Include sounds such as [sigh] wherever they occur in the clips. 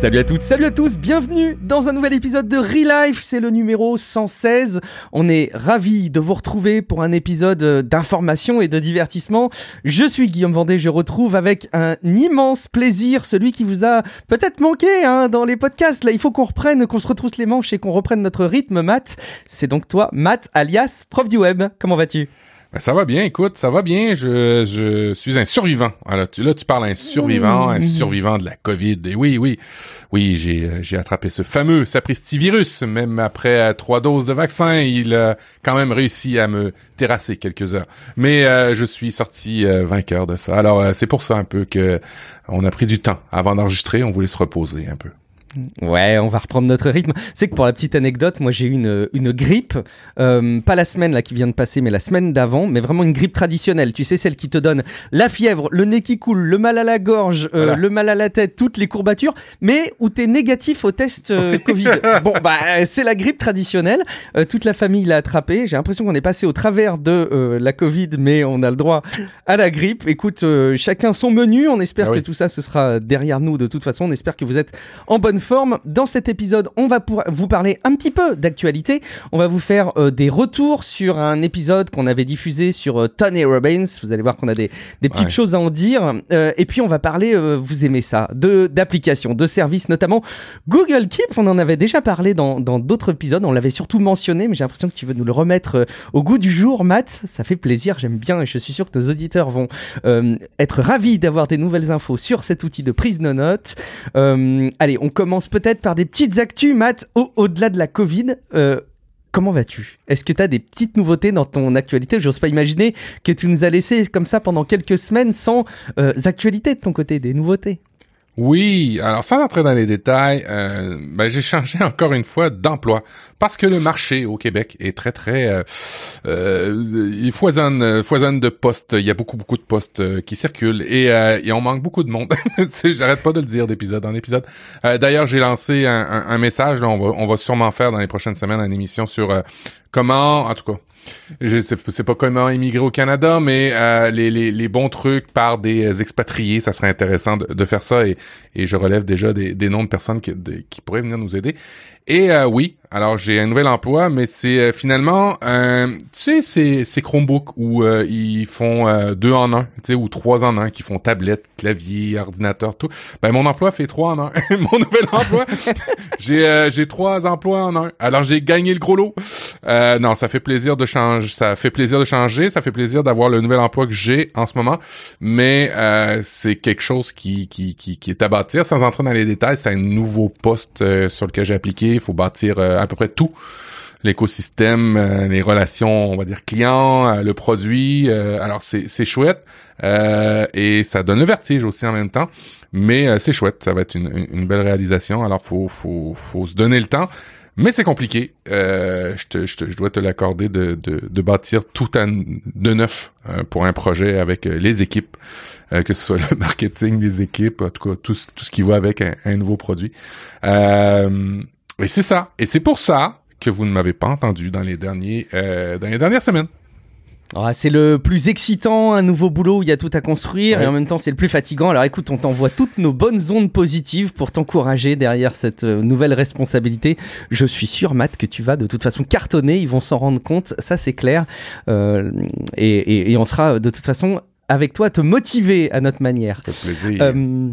Salut à toutes, salut à tous, bienvenue dans un nouvel épisode de Relife, c'est le numéro 116. On est ravis de vous retrouver pour un épisode euh, d'information et de divertissement. Je suis Guillaume Vendée, je retrouve avec un immense plaisir celui qui vous a peut-être manqué hein, dans les podcasts. Là, il faut qu'on reprenne, qu'on se retrousse les manches et qu'on reprenne notre rythme, Matt. C'est donc toi, Matt, alias prof du web. Comment vas-tu? Ben, ça va bien, écoute, ça va bien. Je, je suis un survivant. Alors, tu, là, tu parles un survivant, un mmh. survivant de la COVID. Et oui, oui, oui, j'ai, euh, j'ai attrapé ce fameux sapristi virus. Même après euh, trois doses de vaccin, il a quand même réussi à me terrasser quelques heures. Mais euh, je suis sorti vainqueur de ça. Alors, c'est pour ça un peu que on a pris du temps avant d'enregistrer. On voulait se reposer un peu. Ouais, on va reprendre notre rythme. C'est que pour la petite anecdote, moi j'ai eu une, une grippe, euh, pas la semaine là qui vient de passer, mais la semaine d'avant, mais vraiment une grippe traditionnelle. Tu sais, celle qui te donne la fièvre, le nez qui coule, le mal à la gorge, euh, le mal à la tête, toutes les courbatures, mais où t'es négatif au test euh, Covid. [laughs] bon, bah c'est la grippe traditionnelle. toute la famille l'a attrapé. J'ai l'impression qu'on est passé au travers de la Covid, mais on a le droit à la grippe. Écoute, chacun son menu. On espère ah que tout ça ce sera derrière nous de toute façon. On espère que vous êtes en bonne forme. Dans cet épisode, on va vous parler un petit peu d'actualité. On va vous faire euh, des retours sur un épisode qu'on avait diffusé sur euh, Tony Robbins. Vous allez voir qu'on a des, petites choses à en dire. Euh, et puis on va parler, vous aimez ça, de d'applications, de services, notamment Google Keep. On en avait déjà parlé dans d'autres épisodes. On l'avait surtout mentionné, mais j'ai l'impression que tu veux nous le remettre au goût du jour, Matt. Ça fait plaisir, j'aime bien et je suis sûr que nos auditeurs vont être ravis d'avoir des nouvelles infos sur cet outil de prise de notes. allez, on commence commence peut-être par des petites actus, Matt, au-delà de la Covid. Euh, comment vas-tu? Est-ce que tu as des petites nouveautés dans ton actualité? J'ose pas imaginer que tu nous as laissé comme ça pendant quelques semaines sans euh, actualité de ton côté, des nouveautés. Oui, alors sans entrer dans les détails, euh, ben, j'ai changé encore une fois d'emploi parce que le marché au Québec est très très, euh, euh il foisonne foisonne de postes. Il y a beaucoup beaucoup de postes euh, qui circulent et, euh, et on manque beaucoup de monde. [laughs] J'arrête pas de le dire d'épisode en épisode. D'ailleurs, j'ai lancé un, message. Là, on va on va sûrement faire dans les prochaines semaines une émission sur comment, en tout cas je sais, c'est pas comment immigrer au Canada, mais euh, les, les, les, bons trucs par des expatriés, ça serait intéressant de, de faire ça et, et, je relève déjà des, des noms de personnes qui, qui pourraient venir nous aider. Et euh, oui, alors j'ai un nouvel emploi, mais c'est euh, finalement, euh, tu sais, c'est, c'est Chromebook où euh, ils font deux en un, tu sais, ou trois en un, qui font tablette, clavier, ordinateur, tout. Ben mon emploi fait trois en un. [laughs] mon nouvel emploi, [laughs] j'ai j'ai trois emplois en un. Alors j'ai gagné le gros lot. non, ça fait plaisir de changer, ça fait plaisir de changer, ça fait plaisir d'avoir le nouvel emploi que j'ai en ce moment, mais c'est quelque chose qui, qui qui qui est à bâtir. Sans entrer dans les détails, c'est un nouveau poste sur lequel j'ai appliqué. Il faut bâtir à peu près tout l'écosystème, euh, les relations, on va dire clients, euh, le produit. Euh, alors c'est chouette et ça donne le vertige aussi en même temps, mais c'est chouette, ça va être une, belle réalisation. Alors faut faut faut se donner le temps. Mais c'est compliqué. je, te, je, dois te l'accorder de, de, bâtir tout de neuf pour un projet avec les équipes, que ce soit [laughs] le marketing, les équipes, en tout cas tout, tout ce qui va avec un, un nouveau produit. Euh, et c'est ça. Et c'est pour ça que vous ne m'avez pas entendu dans les derniers, euh, dans les dernières semaines. Ah, c'est le plus excitant, un nouveau boulot où il y a tout à construire et en même temps c'est le plus fatigant. Alors écoute, on t'envoie toutes nos bonnes ondes positives pour t'encourager derrière cette euh, nouvelle responsabilité. Je suis sûr, Matt, que tu vas de toute façon cartonner, ils vont s'en rendre compte, ça c'est clair. Euh, et, et, et, on sera de toute façon avec toi à te motiver à notre manière. Ça fait plaisir. Euh,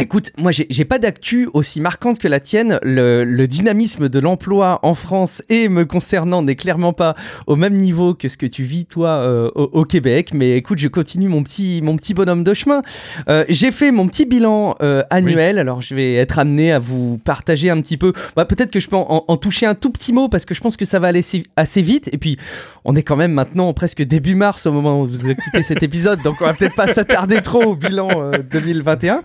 Écoute, moi j'ai pas d'actu aussi marquante que la tienne. Le, dynamisme de l'emploi en France et me concernant n'est clairement pas au même niveau que ce que tu vis toi euh, au, Québec. Mais écoute, je continue mon petit mon petit bonhomme de chemin. Euh, j'ai fait mon petit bilan euh, annuel. Alors je vais être amené à vous partager un petit peu. Bah, Peut-être que je peux en, toucher un tout petit mot parce que je pense que ça va aller assez vite. Et puis on est quand même maintenant presque début mars au moment où vous écoutez cet [laughs] épisode, donc on va peut-être pas s'attarder trop au bilan 2021.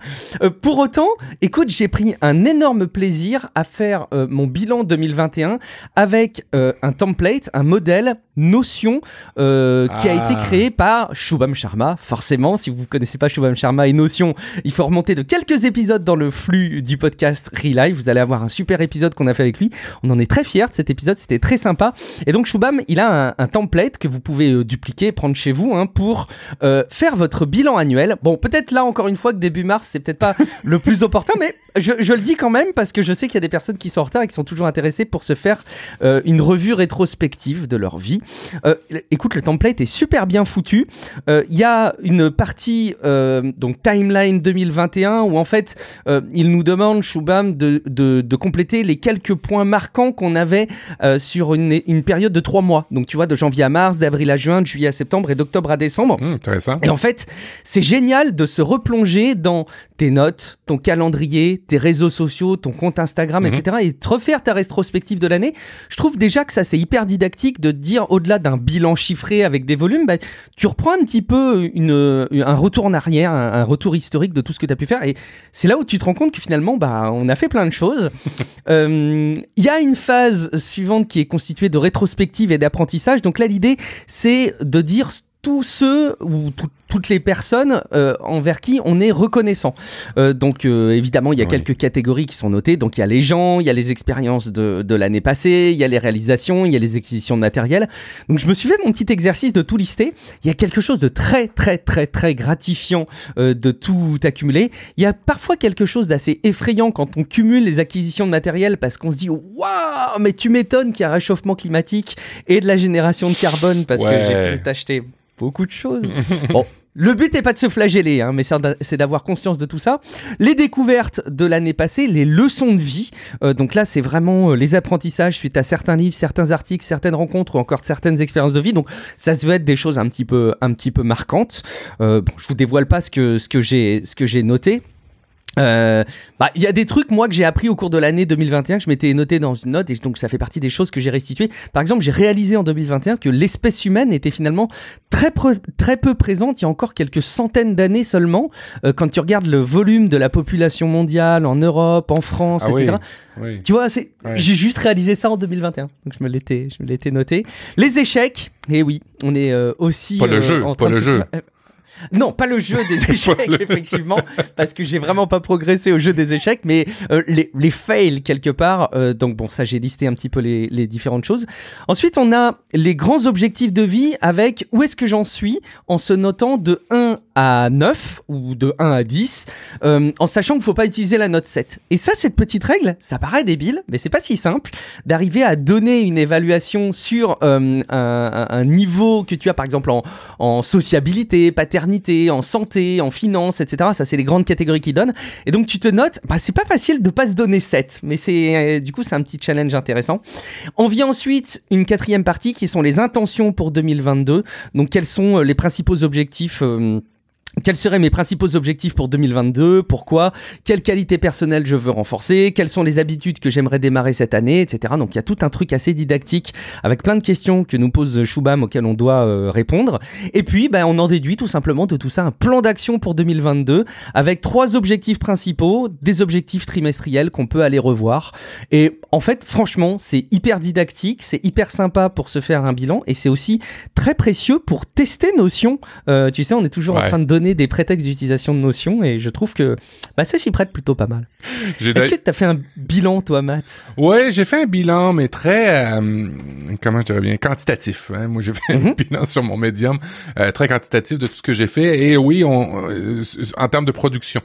Pour autant, écoute, j'ai pris un énorme plaisir à faire euh, mon bilan 2021 avec euh, un template, un modèle Notion euh, qui a été ah. créé par Shubham Sharma. Forcément, si vous ne connaissez pas Shubham Sharma et Notion, il faut remonter de quelques épisodes dans le flux du podcast Relive. Vous allez avoir un super épisode qu'on a fait avec lui. On en est très fiers de cet épisode, c'était très sympa. Et donc Shubham, il a un, template que vous pouvez dupliquer, prendre chez vous hein, pour faire votre bilan annuel. Bon, peut-être là encore une fois que début mars, c'est peut-être pas [laughs] le plus opportun, mais je, je, le dis quand même parce que je sais qu'il y a des personnes qui sont en retard et qui sont toujours intéressées pour se faire euh, une revue rétrospective de leur vie. Euh, écoute, le template est super bien foutu. Euh, il y a une partie, euh, donc timeline 2021, où en fait, euh, il nous demande, Shubham, de, de, de, compléter les quelques points marquants qu'on avait sur une, une, période de trois mois. Donc tu vois, de janvier à mars, d'avril à juin, de juillet à septembre et d'octobre à décembre. Mmh, intéressant. Et en fait, c'est génial de se replonger dans tes notes, ton calendrier, tes réseaux sociaux, ton compte Instagram, mmh. etc. et te refaire ta rétrospective de l'année. Je trouve déjà que ça c'est hyper didactique de te dire au-delà d'un bilan chiffré avec des volumes, bah, tu reprends un petit peu une, un retour en arrière, un, retour historique de tout ce que tu as pu faire et c'est là où tu te rends compte que finalement bah, on a fait plein de choses. [laughs] Il euh, y a une phase suivante qui est constituée de rétrospective et d'apprentissage. Donc là l'idée c'est de dire tous ceux ou tout, toutes les personnes euh, envers qui on est reconnaissant. Euh, donc euh, évidemment, il y a oui. quelques catégories qui sont notées. Donc il y a les gens, il y a les expériences de, de l'année passée, il y a les réalisations, il y a les acquisitions de matériel. Donc je me suis fait mon petit exercice de tout lister. Il y a quelque chose de très très très très gratifiant euh, de tout accumuler. Il y a parfois quelque chose d'assez effrayant quand on cumule les acquisitions de matériel parce qu'on se dit waouh, mais tu m'étonnes qu'il y a un réchauffement climatique et de la génération de carbone parce ouais. que j'ai acheté beaucoup de choses. [laughs] bon, le but n'est pas de se flageller, hein, mais c'est d'avoir conscience de tout ça. Les découvertes de l'année passée, les leçons de vie. Euh, donc là, c'est vraiment euh, les apprentissages suite à certains livres, certains articles, certaines rencontres ou encore certaines expériences de vie. Donc ça se veut être des choses un petit peu, un petit peu marquantes. Euh, bon, je vous dévoile pas ce que, ce que j'ai, ce que j'ai noté. Il euh, bah, y a des trucs moi que j'ai appris au cours de l'année 2021 que je m'étais noté dans une note et donc ça fait partie des choses que j'ai restituées. Par exemple, j'ai réalisé en 2021 que l'espèce humaine était finalement très très peu présente il y a encore quelques centaines d'années seulement. Euh, quand tu regardes le volume de la population mondiale en Europe, en France, ah etc. Oui, oui. Tu vois, c'est j'ai juste réalisé ça en 2021. Donc je me l'étais je me l'étais noté. Les échecs, et eh oui, on est euh, aussi pas le jeu, en pas le de... jeu. Non, pas le jeu des [laughs] échecs, effectivement, parce que j'ai vraiment pas progressé au jeu des échecs, mais euh, les, les, fails quelque part. Euh, donc bon, ça j'ai listé un petit peu les, les, différentes choses. Ensuite, on a les grands objectifs de vie avec où est-ce que j'en suis en se notant de 1 à 9 ou de 1 à 10, euh, en sachant qu'il faut pas utiliser la note 7. Et ça, cette petite règle, ça paraît débile, mais c'est pas si simple d'arriver à donner une évaluation sur un, niveau que tu as, par exemple en, en sociabilité, paternité en santé, en finance, etc. Ça, c'est les grandes catégories qui donnent. Et donc, tu te notes, bah, c'est pas facile de pas se donner 7, mais c'est, euh, du coup, c'est un petit challenge intéressant. On vient ensuite une quatrième partie qui sont les intentions pour 2022. Donc, quels sont euh, les principaux objectifs euh, quels seraient mes principaux objectifs pour 2022 Pourquoi? Quelles qualités personnelles je veux renforcer? Quelles sont les habitudes que j'aimerais démarrer cette année? Etc. Donc il y a tout un truc assez didactique avec plein de questions que nous pose Shubham auxquelles on doit euh, répondre. Et puis ben, on en déduit tout simplement de tout ça un plan d'action pour 2022 avec trois objectifs principaux, des objectifs trimestriels qu'on peut aller revoir. Et en fait franchement c'est hyper didactique, c'est hyper sympa pour se faire un bilan et c'est aussi très précieux pour tester Notion. Euh, tu sais on est toujours ouais. en train de donner des prétextes d'utilisation de notions et je trouve que bah, ça s'y prête plutôt pas mal. Est-ce que tu as fait un bilan, toi, Matt? Ouais, j'ai fait un bilan, mais très, euh, comment je dirais bien, quantitatif. Hein? Moi, j'ai fait mm -hmm. un bilan sur mon médium, euh, très quantitatif de tout ce que j'ai fait. Et oui, on, euh, en termes de production.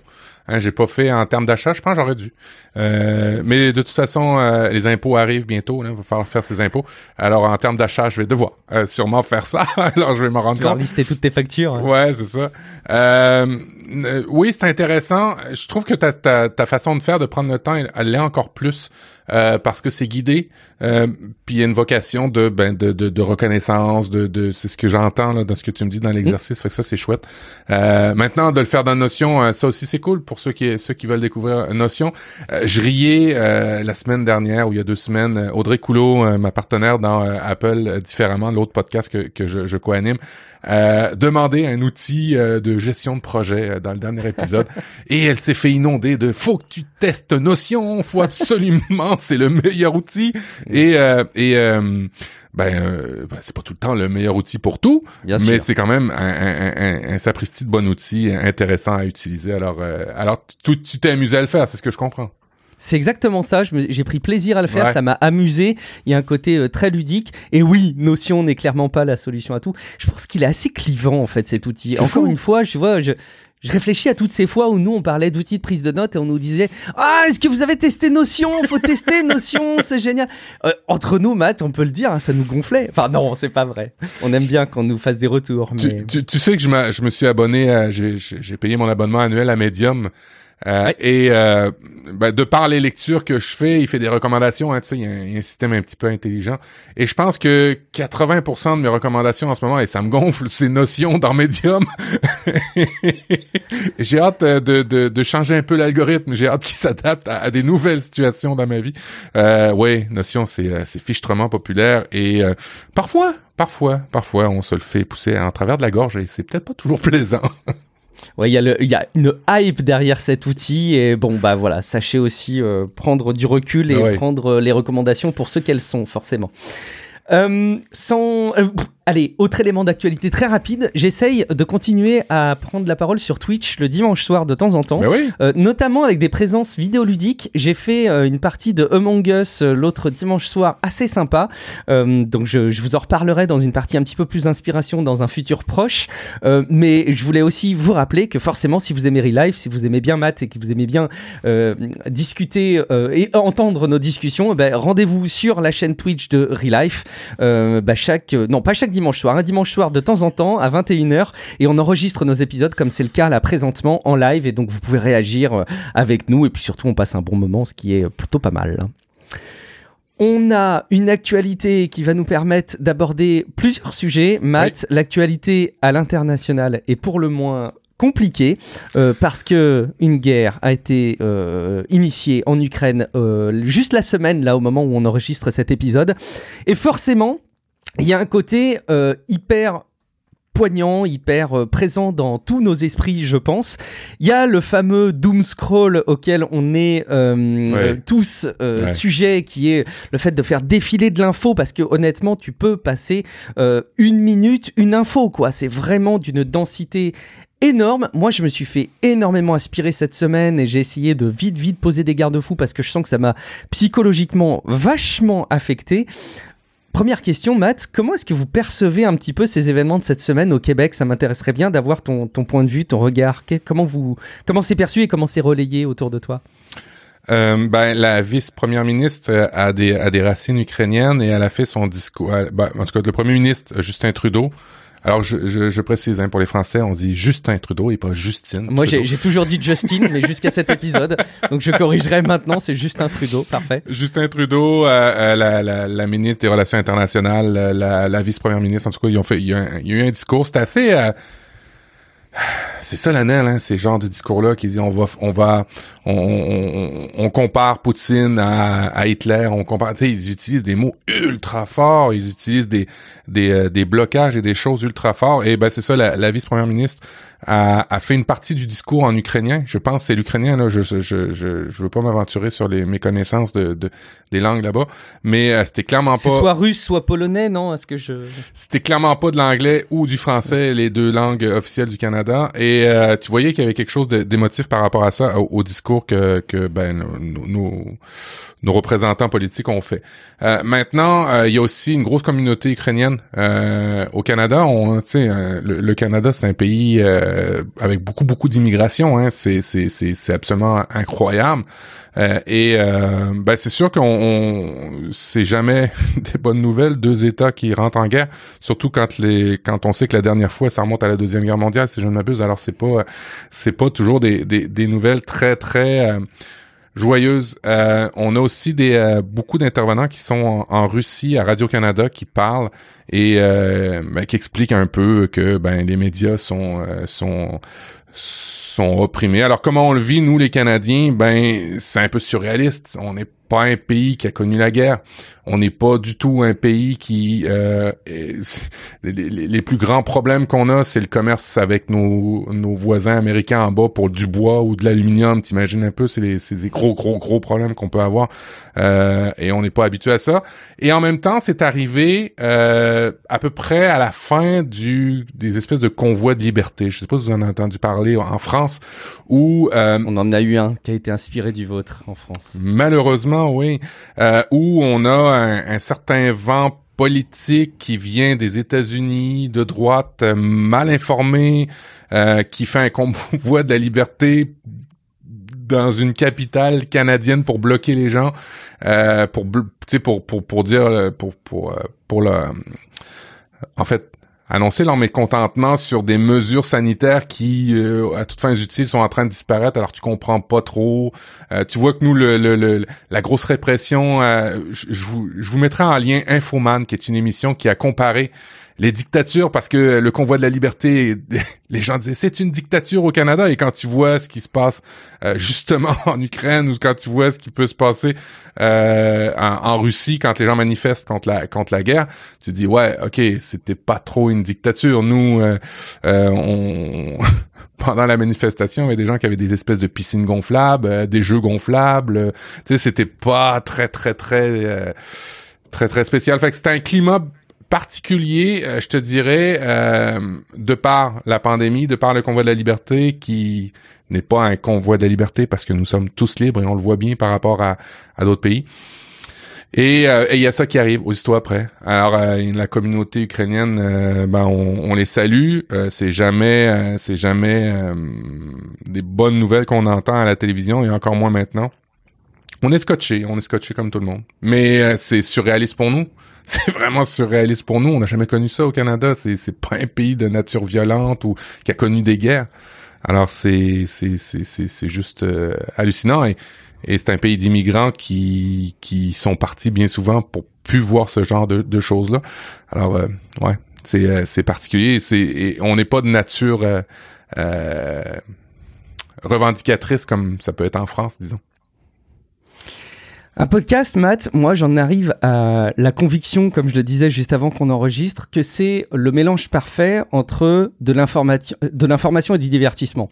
Hein, j'ai pas fait en termes d'achat, je pense j'aurais dû. Euh, mais de toute façon, euh, les impôts arrivent bientôt, il va falloir faire ses impôts. Alors en termes d'achat, je vais devoir euh, sûrement faire ça. [laughs] Alors je vais me rendre tu compte. lister toutes tes factures. Hein. Ouais, c'est ça. Euh, oui, c'est intéressant. Je trouve que ta, ta, ta, façon de faire, de prendre le temps, elle l'est encore plus. Euh, parce que c'est guidé, euh, puis il y a une vocation de ben de, de, de reconnaissance, de, de c'est ce que j'entends là dans ce que tu me dis dans l'exercice, mmh. fait que ça c'est chouette. Euh, maintenant de le faire dans Notion, ça aussi c'est cool pour ceux qui ceux qui veulent découvrir Notion. je riais la semaine dernière ou il y a deux semaines, Audrey Coulot, ma partenaire dans Apple, différemment l'autre podcast que que je, je co-anime, euh, demander un outil euh, de gestion de projet euh, dans le dernier épisode [laughs] et elle s'est fait inonder de faut que tu testes Notion, faut absolument, [laughs] c'est le meilleur outil et euh, et euh, ben, ben c'est pas tout le temps le meilleur outil pour tout, Bien mais c'est quand même un, un, un, un, sapristi de bon outil intéressant à utiliser. Alors alors tu t'es amusé à le faire, c'est ce que je comprends. C'est exactement ça, j'ai pris plaisir à le faire, ouais. ça m'a amusé, il y a un côté euh, très ludique. Et oui, Notion n'est clairement pas la solution à tout. Je pense qu'il est assez clivant en fait cet outil. Encore fou. une fois, je vois, je, je réfléchis à toutes ces fois où nous on parlait d'outils de prise de notes et on nous disait ah est-ce que vous avez testé Notion? Faut tester Notion [laughs] c'est génial euh, entre nous Matt on peut le dire hein, ça nous gonflait enfin non c'est pas vrai on aime bien qu'on nous fasse des retours mais... tu, sais que je, je me suis abonné j'ai payé mon abonnement annuel à Medium euh, et euh, ben, de par les lectures que je fais, il fait des recommandations. Hein, il y, a un, système un petit peu intelligent. Et je pense que 80% de mes recommandations en ce moment, et ça me gonfle, c'est notions dans Medium. [laughs] j'ai hâte euh, de, de, de, changer un peu l'algorithme. J'ai hâte qu'il s'adapte à, des nouvelles situations dans ma vie. Euh, oui, Notion, c'est, euh, c'est fichtrement populaire. Et parfois, parfois, parfois, on se le fait pousser en travers de la gorge et c'est peut-être pas toujours plaisant. [laughs] Ouais, il y, y a une hype derrière cet outil et bon, bah voilà, sachez aussi euh, prendre du recul et prendre les recommandations pour ce qu'elles sont, forcément. Euh, sans, euh, Allez, autre élément d'actualité très rapide, j'essaye de continuer à prendre la parole sur Twitch le dimanche soir de temps en temps, euh, notamment avec des présences vidéoludiques. J'ai fait euh, une partie de Among Us euh, l'autre dimanche soir assez sympa, donc je, je, vous en reparlerai dans une partie un petit peu plus d'inspiration dans un futur proche. mais je voulais aussi vous rappeler que forcément, si vous aimez Relife, si vous aimez bien Matt et que vous aimez bien discuter et entendre nos discussions, ben, rendez-vous sur la chaîne Twitch de Relife. Bah, chaque, non pas chaque dimanche soir, un dimanche soir de temps en temps à 21h et on enregistre nos épisodes comme c'est le cas là présentement en live et donc vous pouvez réagir euh, avec nous et puis surtout on passe un bon moment ce qui est plutôt pas mal. On a une actualité qui va nous permettre d'aborder plusieurs sujets. Matt, l'actualité à l'international est pour le moins compliquée euh, parce que une guerre a été euh, initiée en Ukraine juste la semaine là au moment où on enregistre cet épisode et forcément il y a un côté euh, hyper poignant, hyper euh, présent dans tous nos esprits, je pense. Il y a le fameux doom scroll auquel on est euh, tous sujets, qui est le fait de faire défiler de l'info, parce que honnêtement, tu peux passer une minute, une info, quoi. C'est vraiment d'une densité énorme. Moi, je me suis fait énormément aspirer cette semaine et j'ai essayé de vite, vite poser des garde-fous parce que je sens que ça m'a psychologiquement vachement affecté. Première question, Matt, comment est-ce que vous percevez un petit peu ces événements de cette semaine au Québec? Ça m'intéresserait bien d'avoir ton, point de vue, ton regard. comment comment c'est perçu et comment c'est relayé autour de toi? Euh, ben, la vice-première ministre a des, a des racines ukrainiennes et elle a fait son discours. Ben, en tout cas, le premier ministre Justin Trudeau alors, je, je, je précise, hein, pour les Français, on dit Justin Trudeau et pas Justine. Moi, j'ai toujours dit Justine, mais [laughs] jusqu'à cet épisode. Donc, je corrigerai maintenant, c'est Justin Trudeau. Parfait. Justin Trudeau, euh, euh la, la, la, ministre des Relations internationales, la, la vice-première ministre, en tout cas, ils ont fait, il y a, eu un discours, c'était assez... Euh, c'est solennel, hein, ces genres de discours-là qui disent on va, on va, on, compare Poutine à, à Hitler, on compare, ils utilisent des mots ultra forts, ils utilisent des des, euh, des blocages et des choses ultra forts. Et ben c'est ça, la, la vice-première ministre a, a, fait une partie du discours en ukrainien. Je pense que c'est l'ukrainien là. Je je je je veux pas m'aventurer sur les méconnaissances de, de des langues là-bas, mais euh, c'était clairement pas. soit russe, soit polonais, non? Est-ce que je C'était clairement pas de l'anglais ou du français, les deux langues officielles du Canada. Et euh, tu voyais qu'il y avait quelque chose d'émotif par rapport à ça, au, discours que que ben nous nos représentants politiques ont fait. Euh, maintenant, euh, il y a aussi une grosse communauté ukrainienne euh, au Canada. On, le, le Canada, c'est un pays avec beaucoup beaucoup d'immigration. Hein. C'est c'est c'est absolument incroyable. et ben c'est sûr qu'on c'est jamais [laughs] des bonnes nouvelles deux États qui rentrent en guerre, surtout quand les quand on sait que la dernière fois ça remonte à la deuxième guerre mondiale, si je ne m'abuse. Alors c'est pas c'est pas toujours des, des, des nouvelles très très joyeuse. Euh, on a aussi des euh, beaucoup d'intervenants qui sont en, Russie à Radio Canada qui parlent et euh, ben, qui expliquent un peu que ben les médias sont sont opprimés. Alors comment on le vit nous les Canadiens? Ben c'est un peu surréaliste. On n'est pas un pays qui a connu la guerre. On n'est pas du tout un pays qui... Euh, les, plus grands problèmes qu'on a, c'est le commerce avec nos, nos voisins américains en bas pour du bois ou de l'aluminium. T'imagines un peu, c'est des gros, gros, gros problèmes qu'on peut avoir. Euh, et on n'est pas habitué à ça. Et en même temps, c'est arrivé euh, à peu près à la fin du des espèces de convois de liberté. Je sais pas si vous en avez entendu parler en France, où... Euh, on en a eu un qui a été inspiré du vôtre en France. Malheureusement, oui. Euh, où on a un, certain vent politique qui vient des États-Unis, de droite, euh, mal informé, euh, qui fait un convoi de la liberté dans une capitale canadienne pour bloquer les gens, pour, pour, pour, pour dire, pour, pour, pour le, en fait, annoncer leur mécontentement sur des mesures sanitaires qui, euh, à toutes fins utiles, sont en train de disparaître. Alors tu comprends pas trop. Euh, tu vois que nous, le, la grosse répression, euh, je, vous, je vous mettrai en lien Infoman, qui est une émission qui a comparé les dictatures parce que le convoi de la liberté, [laughs] les gens disaient c'est une dictature au Canada et quand tu vois ce qui se passe euh, justement [laughs] en Ukraine ou quand tu vois ce qui peut se passer euh, en, Russie quand les gens manifestent contre la contre la guerre, tu dis ouais ok c'était pas trop une dictature. Nous euh, on [laughs] pendant la manifestation, il y avait des gens qui avaient des espèces de piscines gonflables, des jeux gonflables. Tu sais, c'était pas très très très très très spécial. Fait que c'était un climat particulier, euh, je te dirais, euh, de par la pandémie, de par le convoi de la liberté, qui n'est pas un convoi de la liberté parce que nous sommes tous libres et on le voit bien par rapport à, d'autres pays. Euh, et il y a ça qui arrive aussitôt après. Alors la communauté ukrainienne, ben on, les salue. c'est jamais, c'est jamais des bonnes nouvelles qu'on entend à la télévision et encore moins maintenant. On est scotché, on est scotché comme tout le monde. Mais c'est surréaliste pour nous. [laughs] c'est vraiment surréaliste pour nous. On n'a jamais connu ça au Canada. C'est c'est pas un pays de nature violente ou qui a connu des guerres. Alors c'est c'est c'est c'est juste euh, hallucinant et et c'est un pays d'immigrants qui qui sont partis bien souvent pour plus voir ce genre de, de choses là. Alors euh, ouais, c'est euh, c'est particulier. C'est on n'est pas de nature revendicatrice comme ça peut être en France, disons. Un podcast, Matt, moi j'en arrive à la conviction, comme je le disais juste avant qu'on enregistre, que c'est le mélange parfait entre de l'information et du divertissement.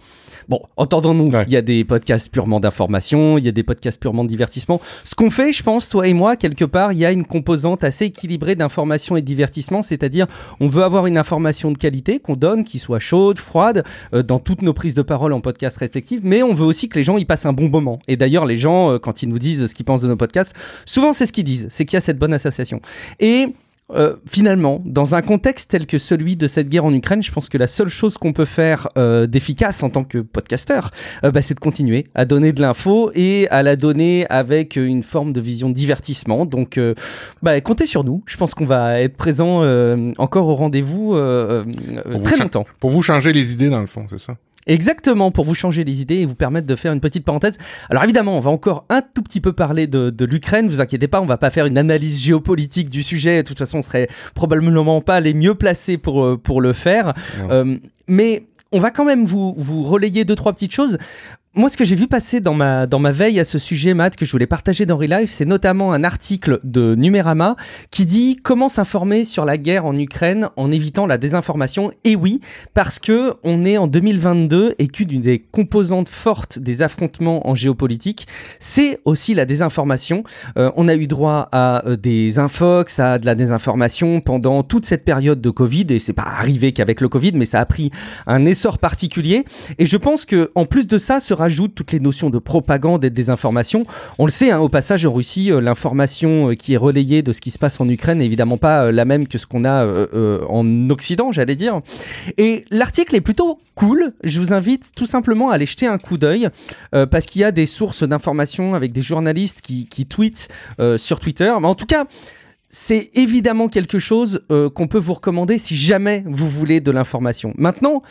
Bon, entendons-nous, il y a des podcasts purement d'information, il y a des podcasts purement de divertissement. Ce qu'on fait, je pense, toi et moi, quelque part, il y a une composante assez équilibrée d'information et de divertissement, c'est-à-dire on veut avoir une information de qualité qu'on donne, qui soit chaude, froide, euh, dans toutes nos prises de parole en podcast respectifs, mais on veut aussi que les gens y passent un bon moment. Et d'ailleurs, les gens, euh, quand ils nous disent ce qu'ils pensent de nos podcasts, souvent c'est ce qu'ils disent, c'est qu'il y a cette bonne association. Et euh, finalement, dans un contexte tel que celui de cette guerre en Ukraine, je pense que la seule chose qu'on peut faire euh, d'efficace en tant que podcasteur, euh, bah, c'est de continuer à donner de l'info et à la donner avec une forme de vision de divertissement. Donc, bah, comptez sur nous. Je pense qu'on va être présent encore au rendez-vous très longtemps. Pour vous changer les idées, dans le fond, c'est ça? Exactement, pour vous changer les idées et vous permettre de faire une petite parenthèse. Alors évidemment, on va encore un tout petit peu parler de, de l'Ukraine, vous inquiétez pas, on va pas faire une analyse géopolitique du sujet, de toute façon on serait probablement pas les mieux placés pour, euh, pour le faire. Euh, mais on va quand même vous, vous relayer deux, trois petites choses. Moi, ce que j'ai vu passer dans ma, dans ma veille à ce sujet, Matt, que je voulais partager dans Relive, c'est notamment un article de Numérama qui dit comment s'informer sur la guerre en Ukraine en évitant la désinformation. Et oui, parce que on est en 2022 et qu'une des composantes fortes des affrontements en géopolitique, c'est aussi la désinformation. Euh, on a eu droit à euh, des infox, à de la désinformation pendant toute cette période de Covid, et c'est pas arrivé qu'avec le Covid, mais ça a pris un essor particulier. Et je pense que en plus de ça, sera rajoute toutes les notions de propagande et de désinformation. On le sait, hein, au passage, en Russie, euh, l'information euh, qui est relayée de ce qui se passe en Ukraine n'est évidemment pas euh, la même que ce qu'on a en Occident, j'allais dire. Et l'article est plutôt cool. Je vous invite tout simplement à aller jeter un coup d'œil parce qu'il y a des sources d'informations avec des journalistes qui, qui tweetent sur Twitter. Mais en tout cas, c'est évidemment quelque chose qu'on peut vous recommander si jamais vous voulez de l'information. Maintenant,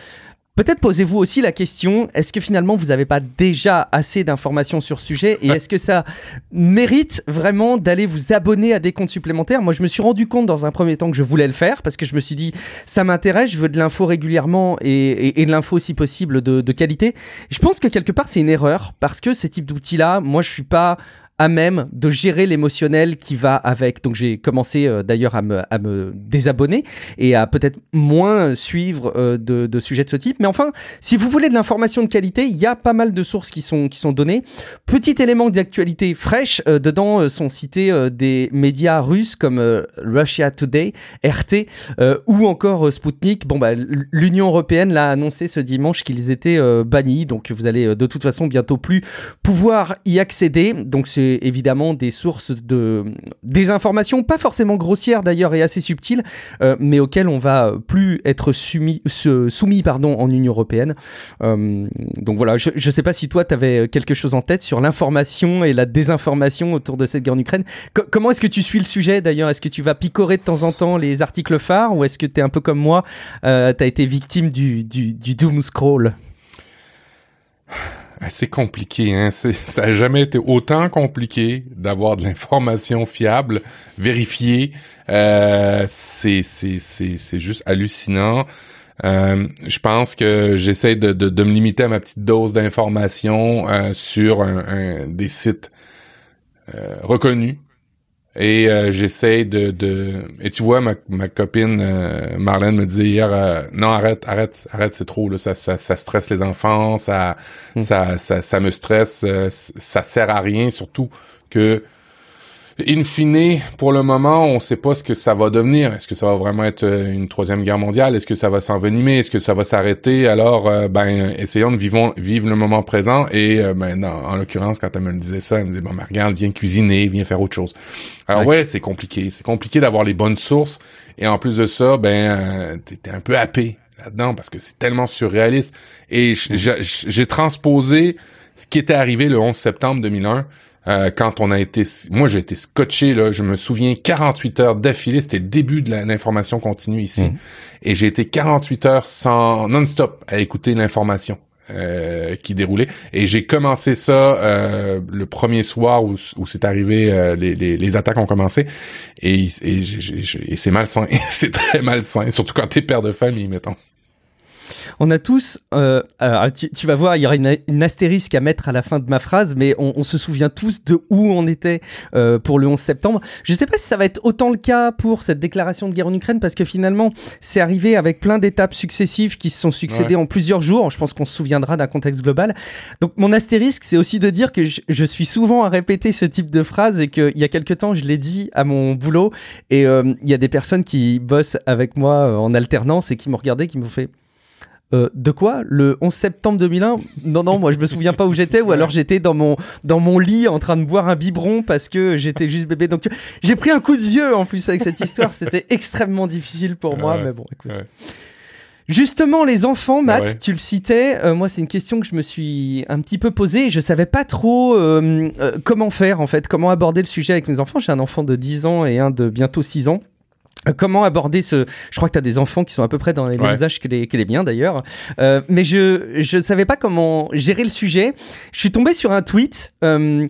Peut-être posez-vous aussi la question, est-ce que finalement vous n'avez pas déjà assez d'informations sur ce sujet et est-ce que ça mérite vraiment d'aller vous abonner à des comptes supplémentaires? Moi je me suis rendu compte dans un premier temps que je voulais le faire parce que je me suis dit ça m'intéresse, je veux de l'info régulièrement et, de l'info si possible de, de qualité. je pense que quelque part c'est une erreur parce que ces types d'outils-là, moi je suis pas à même de gérer l'émotionnel qui va avec. Donc j'ai commencé euh, d'ailleurs à me, à me, désabonner et à peut-être moins suivre euh, de, de, sujets de ce type. Mais enfin, si vous voulez de l'information de qualité, il y a pas mal de sources qui sont, qui sont données. Petit élément d'actualité fraîche, euh, dedans sont cités des médias russes comme Russia Today, RT ou encore Sputnik. Bon, bah, l'Union européenne l'a annoncé ce dimanche qu'ils étaient bannis, donc vous allez de toute façon bientôt plus pouvoir y accéder. Donc c'est évidemment des sources de désinformation, pas forcément grossières d'ailleurs et assez subtiles, mais auxquelles on va plus être soumis, soumis pardon, en Union européenne. donc voilà, je ne sais pas si toi, tu avais quelque chose en tête sur l'information et la désinformation autour de cette guerre en Ukraine. comment est-ce que tu suis le sujet d'ailleurs? Est-ce que tu vas picorer de temps en temps les articles phares ou est-ce que tu es un peu comme moi, tu as été victime du, du doom scroll? C'est compliqué, hein. Ça n'a jamais été autant compliqué d'avoir de l'information fiable, vérifiée. Euh, c'est juste hallucinant. Euh, je pense que j'essaie de, de, de, me limiter à ma petite dose d'information euh, sur un, un, des sites euh, reconnus et euh, j'essaie de, de... Et tu vois, ma, ma copine euh, Marlène me disait hier, euh, non, arrête, arrête, arrête, c'est trop, là, ça, ça, ça stresse les enfants, ça, hmm. ça, ça, ça, me stresse, ça sert à rien, surtout que In fine, pour le moment, on ne sait pas ce que ça va devenir. Est-ce que ça va vraiment être euh, une troisième guerre mondiale? Est-ce que ça va s'envenimer? Est-ce que ça va s'arrêter? Alors, euh, ben, essayons de vivre, vivre le moment présent. Et euh, ben, en l'occurrence, quand elle me disait ça, elle me disait, bon, regarde, viens cuisiner, viens faire autre chose. Alors ouais, c'est compliqué. C'est compliqué d'avoir les bonnes sources. Et en plus de ça, ben, t'es un peu happé là-dedans parce que c'est tellement surréaliste. Et j'ai transposé ce qui était arrivé le 11 septembre 2001 euh, quand on a été, moi j'ai été scotché là, je me souviens 48 heures d'affilée, c'était le début de l'information continue ici, mhm. et j'ai été 48 heures sans non-stop à écouter l'information. Euh, qui déroulait. Et j'ai commencé ça euh, le premier soir où, où c'est arrivé euh, les, les, les, attaques ont commencé. Et, et, et c'est malsain. [laughs] C'est très malsain. Surtout quand t'es père de famille mettons on a tous, euh, tu, vas voir, il y aura une, astérisque à mettre à la fin de ma phrase, mais on, se souvient tous de où on était euh, pour le 11 septembre. Je ne sais pas si ça va être autant le cas pour cette déclaration de guerre en Ukraine, parce que finalement, c'est arrivé avec plein d'étapes successives qui se sont succédées en plusieurs jours. Je pense qu'on se souviendra d'un contexte global. Donc mon astérisque, c'est aussi de dire que je, suis souvent à répéter ce type de phrase et qu'il y a quelques temps, je l'ai dit à mon boulot, et euh, il y a des personnes qui bossent avec moi en alternance et qui m'ont regardé, qui m'ont fait euh, de quoi Le 11 septembre 2001 Non, non, moi je me souviens pas où j'étais, ou alors j'étais dans mon, dans mon lit en train de boire un biberon parce que j'étais juste bébé. Donc j'ai pris un coup de vieux en plus avec cette histoire, c'était extrêmement difficile pour moi, mais bon, écoute. Justement, les enfants, Matt, tu le citais. Euh, moi, c'est une question que je me suis un petit peu posée. Je savais pas trop euh, comment faire, en fait, comment aborder le sujet avec mes enfants. J'ai un enfant de 10 ans et un de bientôt 6 ans. Comment aborder ce... Je crois que tu as des enfants qui sont à peu près dans les mêmes âges que les, que les miens d'ailleurs. Euh, mais je ne savais pas comment gérer le sujet. Je suis tombé sur un tweet. Euh,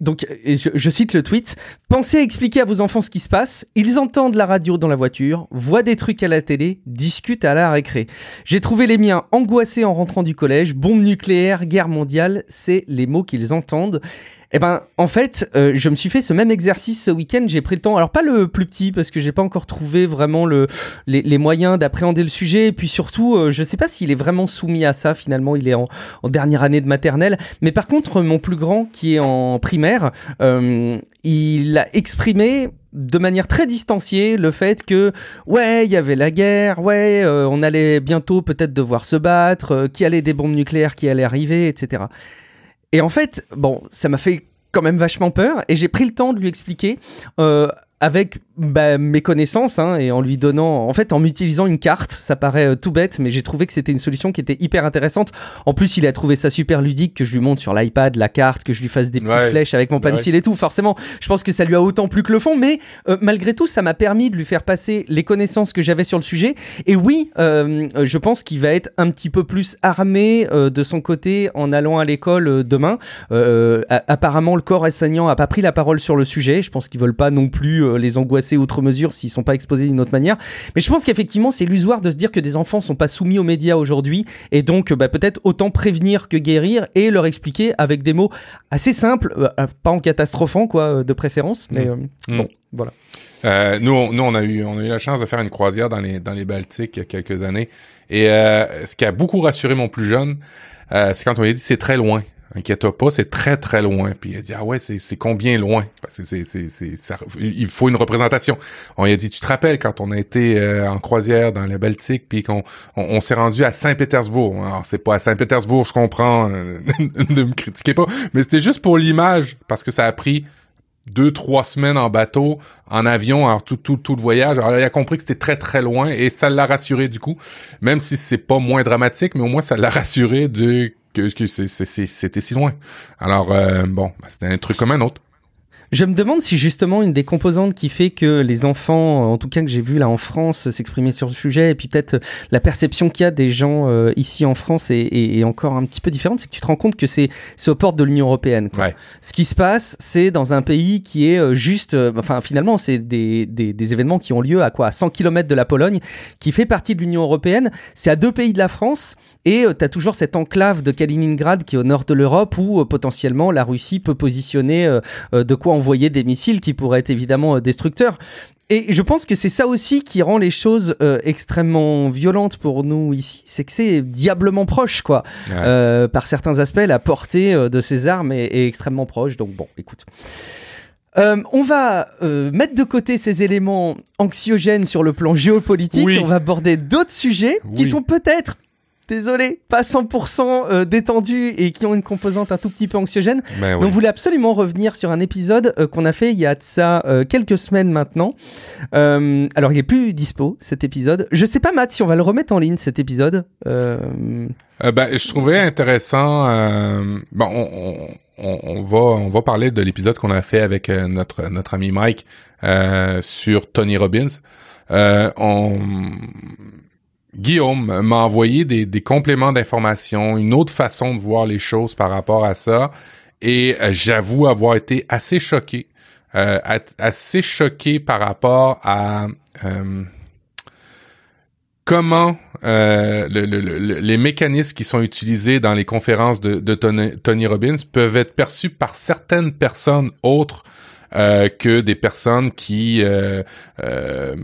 donc, je, je, cite le tweet. Pensez à expliquer à vos enfants ce qui se passe. Ils entendent la radio dans la voiture, voient des trucs à la télé, discutent à la récré. J'ai trouvé les miens angoissés en rentrant du collège. Bombe nucléaire, guerre mondiale, c'est les mots qu'ils entendent. Eh ben, en fait, euh, je me suis fait ce même exercice ce week-end. J'ai pris le temps, alors pas le plus petit parce que j'ai pas encore trouvé vraiment le, les, moyens d'appréhender le sujet. Et puis surtout, euh, je sais pas s'il est vraiment soumis à ça. Finalement, il est en, dernière année de maternelle. Mais par contre, mon plus grand, qui est en primaire, euh, il a exprimé de manière très distanciée le fait que ouais il y avait la guerre ouais on allait bientôt peut-être devoir se battre qu'il y allait des bombes nucléaires qui allaient arriver etc et en fait, bon, ça m'a fait quand même vachement peur et j'ai pris le temps de lui expliquer euh, avec bah, mes connaissances hein, et en lui donnant, en fait, en utilisant une carte, ça paraît euh, tout bête, mais j'ai trouvé que c'était une solution qui était hyper intéressante. En plus, il a trouvé ça super ludique que je lui montre sur l'iPad la carte, que je lui fasse des petites flèches avec mon pencil et tout. Forcément, je pense que ça lui a autant plu que le fond, mais euh, malgré tout, ça m'a permis de lui faire passer les connaissances que j'avais sur le sujet. Et oui, euh, je pense qu'il va être un petit peu plus armé de son côté en allant à l'école demain. apparemment, le corps enseignant a pas pris la parole sur le sujet. Je pense qu'ils veulent pas non plus les angoisser outre mesure s'ils sont pas exposés d'une autre manière. Mais je pense qu'effectivement, c'est l'usoire de se dire que des enfants sont pas soumis aux médias aujourd'hui et donc bah, peut-être autant prévenir que guérir et leur expliquer avec des mots assez simples, euh, euh, pas en catastrophant quoi, euh, de préférence, mais mm. bon, voilà. nous, on, nous, on a eu, on a eu la chance de faire une croisière dans les dans les Baltiques il y a quelques années et ce qui a beaucoup rassuré mon plus jeune, c'est quand on lui a dit c'est très loin. Inquiète-toi pas, c'est très très loin. Puis il a dit ah ouais, c'est combien loin? Parce que c'est c'est c'est ça, il faut une représentation. On lui a dit tu te rappelles quand on a été euh, en croisière dans la Baltique puis qu'on on, s'est rendu à Saint-Pétersbourg. Alors c'est pas à Saint-Pétersbourg, je comprends, euh, [laughs] ne me critiquez pas, mais c'était juste pour l'image parce que ça a pris deux trois semaines en bateau, en avion, alors tout tout tout le voyage. Alors il a compris que c'était très très loin et ça l'a rassuré du coup, même si c'est pas moins dramatique, mais au moins ça l'a rassuré de que, que c'était si loin. Alors euh, bon, ben, c'était un truc comme un autre. Je me demande si justement une des composantes qui fait que les enfants, en tout cas que j'ai vu là en France, s'exprimer sur le sujet, et puis peut-être la perception qu'il y a des gens euh, ici en France est, encore un petit peu différente, c'est que tu te rends compte que c'est aux portes de l'Union européenne. Ce qui se passe, c'est dans un pays qui est euh, juste, euh, enfin finalement, c'est des, des, événements qui ont lieu à quoi? À 100 km de la Pologne, qui fait partie de l'Union européenne. C'est à deux pays de la France, et tu as toujours cette enclave de Kaliningrad qui est au nord de l'Europe où potentiellement la Russie peut positionner de quoi envoyer des missiles qui pourraient être évidemment euh, destructeurs. Et je pense que c'est ça aussi qui rend les choses euh, extrêmement violentes pour nous ici, c'est que c'est diablement proche, quoi. Euh, par certains aspects, la portée de ces armes est, extrêmement proche. Donc bon, écoute. on va mettre de côté ces éléments anxiogènes sur le plan géopolitique. On va aborder d'autres sujets qui sont peut-être désolé, pas 100% euh, détendus et qui ont une composante un tout petit peu anxiogène. Ben on voulait absolument revenir sur un épisode euh, qu'on a fait il y a de ça euh, quelques semaines maintenant. alors il est plus dispo cet épisode. Je sais pas Matt si on va le remettre en ligne cet épisode. ben je trouvais intéressant. bon on, on, on, va on va parler de l'épisode qu'on a fait avec notre notre ami Mike sur Tony Robbins. on Guillaume m'a envoyé des, compléments d'information, une autre façon de voir les choses par rapport à ça, et euh, j'avoue avoir été assez choqué, euh, assez choqué par rapport à euh, comment les mécanismes qui sont utilisés dans les conférences de, Tony Robbins peuvent être perçus par certaines personnes autres euh, que des personnes qui, euh, euh,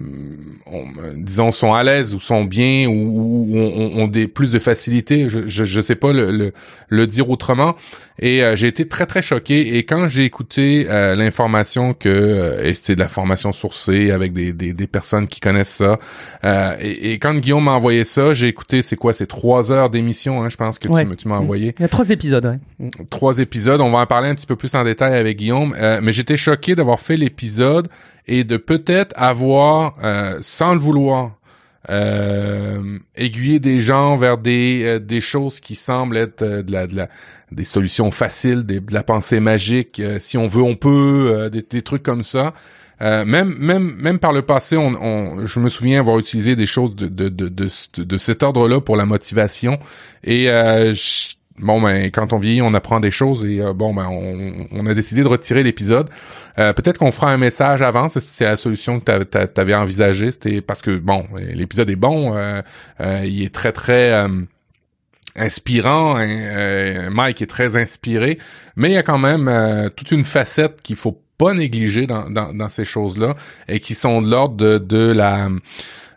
disons, sont à l'aise ou sont bien ou, ont, des plus de facilité. Je, je sais pas le, dire autrement. Et j'ai été très très choqué. Et quand j'ai écouté l'information que et c'est de la formation sourcée avec des, des, des personnes qui connaissent ça. Et, et, quand Guillaume m'a envoyé ça, j'ai écouté. C'est quoi C'est trois heures d'émission, hein, je pense que tu, tu m'as envoyé. Il y a trois épisodes. Ouais. Trois épisodes. On va en parler un petit peu plus en détail avec Guillaume. mais j'étais choqué d'avoir fait l'épisode et de peut-être avoir, euh, sans le vouloir, euh, aiguiller des gens vers des, euh, des choses qui semblent être de, la, de la des solutions faciles, de la pensée magique. si on veut, on peut, des, trucs comme ça. même même même par le passé, on, je me souviens avoir utilisé des choses de de de de, de cet ordre-là pour la motivation et bon ben quand on vieillit on apprend des choses et euh, bon ben on, a décidé de retirer l'épisode. Euh, peut-être qu'on fera un message avant c'est la solution que tu avais envisagé c'était parce que bon l'épisode est bon euh, il est très très inspirant hein, Mike est très inspiré mais il y a quand même toute une facette qu'il faut pas négliger dans, dans, ces choses là et qui sont de l'ordre de, de la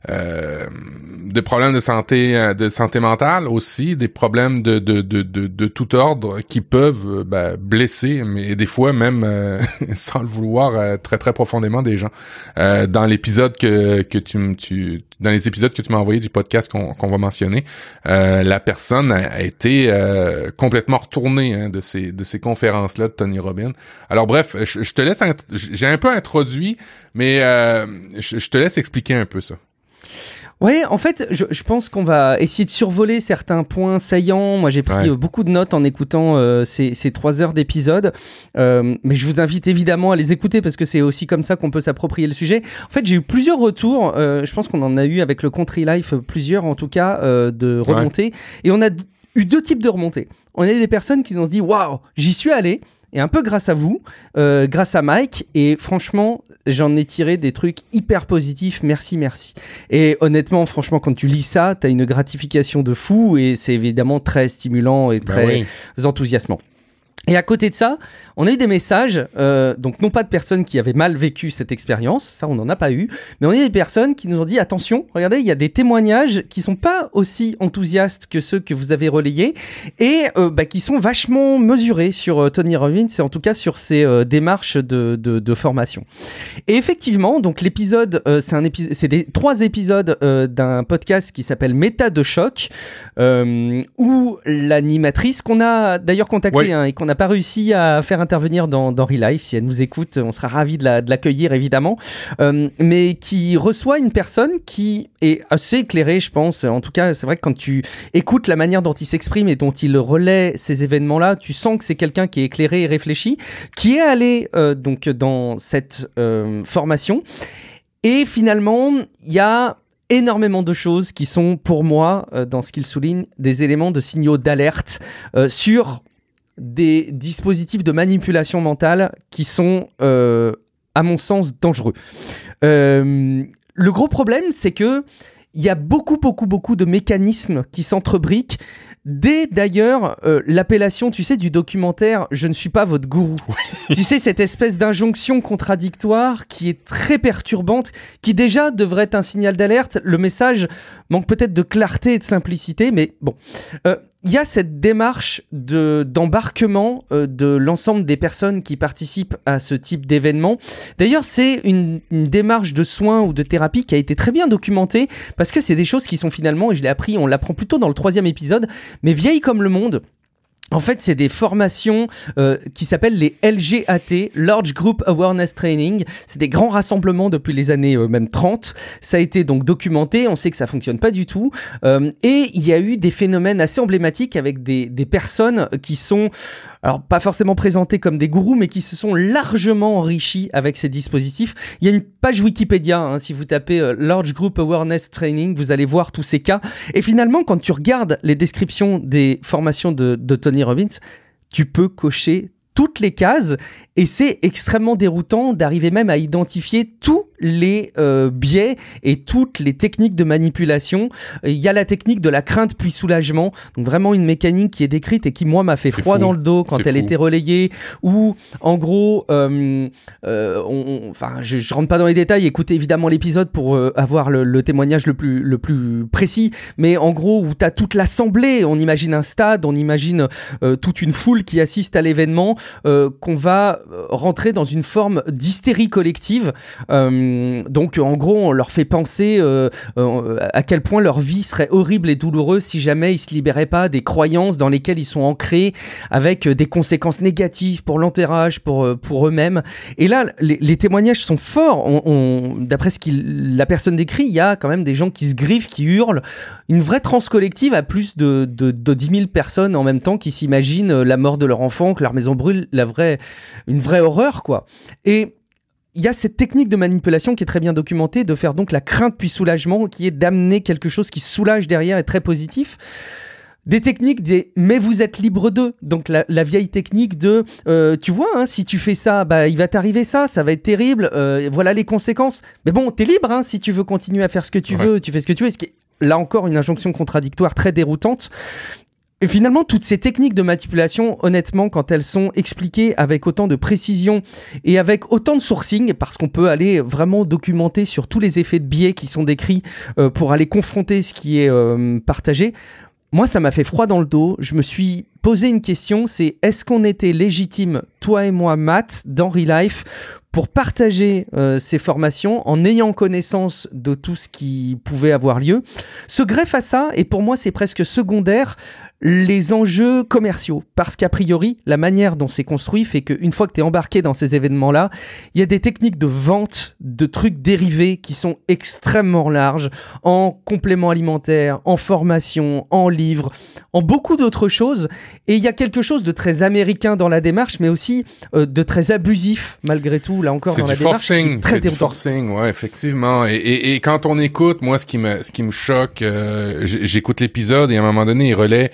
euh, des problèmes de santé euh, de santé mentale aussi, des problèmes de, de, de, de, de tout ordre qui peuvent euh, ben, blesser, mais des fois même [laughs] sans le vouloir très très profondément des gens. dans l'épisode que, que tu, tu dans les épisodes que tu m'as envoyé du podcast qu'on qu'on va mentionner, la personne a, été complètement retournée hein, de ces de ces conférences là de Tony Robbins. Alors bref, je, je te laisse j'ai un peu introduit, mais je, je te laisse expliquer un peu ça. Ouais, en fait, je, je pense qu'on va essayer de survoler certains points saillants. Moi, j'ai pris euh, beaucoup de notes en écoutant euh, ces, ces, trois heures d'épisode. Euh, mais je vous invite évidemment à les écouter parce que c'est aussi comme ça qu'on peut s'approprier le sujet. En fait, j'ai eu plusieurs retours. Euh, je pense qu'on en a eu avec le Country Life, plusieurs en tout cas, de remontées. Et on a eu deux types de remontées. On a des personnes qui nous ont dit Waouh, j'y suis allé et un peu grâce à vous, euh, grâce à Mike. Et franchement, j'en ai tiré des trucs hyper positifs. Merci, merci. Et honnêtement, franchement, quand tu lis ça, tu as une gratification de fou et c'est évidemment très stimulant et bah très enthousiasmant. Et à côté de ça, on a eu des messages, euh, donc non pas de personnes qui avaient mal vécu cette expérience, ça on n'en a pas eu, mais on a eu des personnes qui nous ont dit attention, regardez, il y a des témoignages qui sont pas aussi enthousiastes que ceux que vous avez relayés et euh, bah, qui sont vachement mesurés sur euh, Tony Robbins et en tout cas sur ses euh, démarches de, de, de, formation. Et effectivement, donc l'épisode, euh, c'est un épisode, c'est des trois épisodes d'un podcast qui s'appelle Méta de choc, où l'animatrice qu'on a d'ailleurs contactée hein, et qu'on a n'a pas réussi à faire intervenir dans, dans Relife. Si elle nous écoute, on sera ravi de l'accueillir la, évidemment. Euh, mais qui reçoit une personne qui est assez éclairée, je pense. En tout cas, c'est vrai que quand tu écoutes la manière dont il s'exprime et dont il relaie ces événements-là, tu sens que c'est quelqu'un qui est éclairé et réfléchi, qui est allé euh, donc dans cette euh, formation. Et finalement, il y a énormément de choses qui sont pour moi, dans ce qu'il souligne, des éléments de signaux d'alerte sur des dispositifs de manipulation mentale qui sont, euh, à mon sens, dangereux. Euh, le gros problème, c'est que il y a beaucoup, beaucoup, beaucoup de mécanismes qui s'entrebriquent. Dès d'ailleurs euh, l'appellation, tu sais, du documentaire Je ne suis pas votre gourou. Oui. [laughs] tu sais, cette espèce d'injonction contradictoire qui est très perturbante, qui déjà devrait être un signal d'alerte. Le message manque peut-être de clarté et de simplicité, mais bon. Euh, il y a cette démarche de d'embarquement euh, de l'ensemble des personnes qui participent à ce type d'événement. D'ailleurs, c'est une, une, démarche de soins ou de thérapie qui a été très bien documentée parce que c'est des choses qui sont finalement, et je l'ai appris, on l'apprend plutôt dans le troisième épisode, mais vieilles comme le monde. En fait, c'est des formations euh, qui s'appellent les LGAT, Large Group Awareness Training. C'est des grands rassemblements depuis les années euh, même 30. Ça a été donc documenté, on sait que ça fonctionne pas du tout. Euh, et il y a eu des phénomènes assez emblématiques avec des, des personnes qui sont, alors pas forcément présentées comme des gourous, mais qui se sont largement enrichis avec ces dispositifs. Il y a une page Wikipédia, hein, si vous tapez euh, Large Group Awareness Training, vous allez voir tous ces cas. Et finalement, quand tu regardes les descriptions des formations de, de Tony Robbins, tu peux cocher toutes les cases et c'est extrêmement déroutant d'arriver même à identifier tous les euh, biais et toutes les techniques de manipulation. Il y a la technique de la crainte puis soulagement, donc vraiment une mécanique qui est décrite et qui moi m'a fait froid fou. dans le dos quand elle fou. était relayée. Où en gros, euh, euh, on, enfin, je, je, rentre pas dans les détails. Écoutez évidemment l'épisode pour avoir le, le, témoignage le plus le plus précis. Mais en gros, où tu as toute l'assemblée, on imagine un stade, on imagine toute une foule qui assiste à l'événement, qu'on va rentrer dans une forme d'hystérie collective. Euh, donc en gros, on leur fait penser euh, euh, à quel point leur vie serait horrible et douloureuse si jamais ils se libéraient pas des croyances dans lesquelles ils sont ancrés, avec des conséquences négatives pour l'enterrage, pour pour eux-mêmes. Et là, les, les, témoignages sont forts. On, on, D'après ce que la personne décrit, il y a quand même des gens qui se griffent, qui hurlent. Une vraie transe collective à plus de, de, de 10 000 personnes en même temps qui s'imaginent la mort de leur enfant, que leur maison brûle, la vraie, une vraie horreur, quoi. Et il y a cette technique de manipulation qui est très bien documentée, de faire donc la crainte puis soulagement, qui est d'amener quelque chose qui soulage derrière et très positif. Des techniques des mais vous êtes libre d'eux. Donc la, la, vieille technique de euh, tu vois, hein, si tu fais ça, bah, il va t'arriver ça, ça va être terrible, euh, voilà les conséquences. Mais bon, t'es libre hein, si tu veux continuer à faire ce que tu ouais. veux, tu fais ce que tu veux. Ce qui est là encore une injonction contradictoire très déroutante. Et finalement, toutes ces techniques de manipulation, honnêtement, quand elles sont expliquées avec autant de précision et avec autant de sourcing, parce qu'on peut aller vraiment documenter sur tous les effets de biais qui sont décrits euh, pour aller confronter ce qui est euh, partagé, moi, ça m'a fait froid dans le dos. Je me suis posé une question, c'est est-ce qu'on était légitime, toi et moi, Matt, dans Life, pour partager euh, ces formations en ayant connaissance de tout ce qui pouvait avoir lieu? Se greffe à ça, et pour moi c'est presque secondaire, les enjeux commerciaux. Parce qu'a priori, la manière dont c'est construit fait qu'une fois que tu es embarqué dans ces événements-là, il y a des techniques de vente de trucs dérivés qui sont extrêmement larges, en compléments alimentaires, en formation, en livres, en beaucoup d'autres choses. Et il y a quelque chose de très américain dans la démarche, mais aussi euh, de très abusif, malgré tout, là encore dans la démarche. C'est du forcing, ouais, effectivement. Et, et, et, quand on écoute, moi, ce qui me, ce qui me choque, euh, j'écoute l'épisode et à un moment donné, il relaie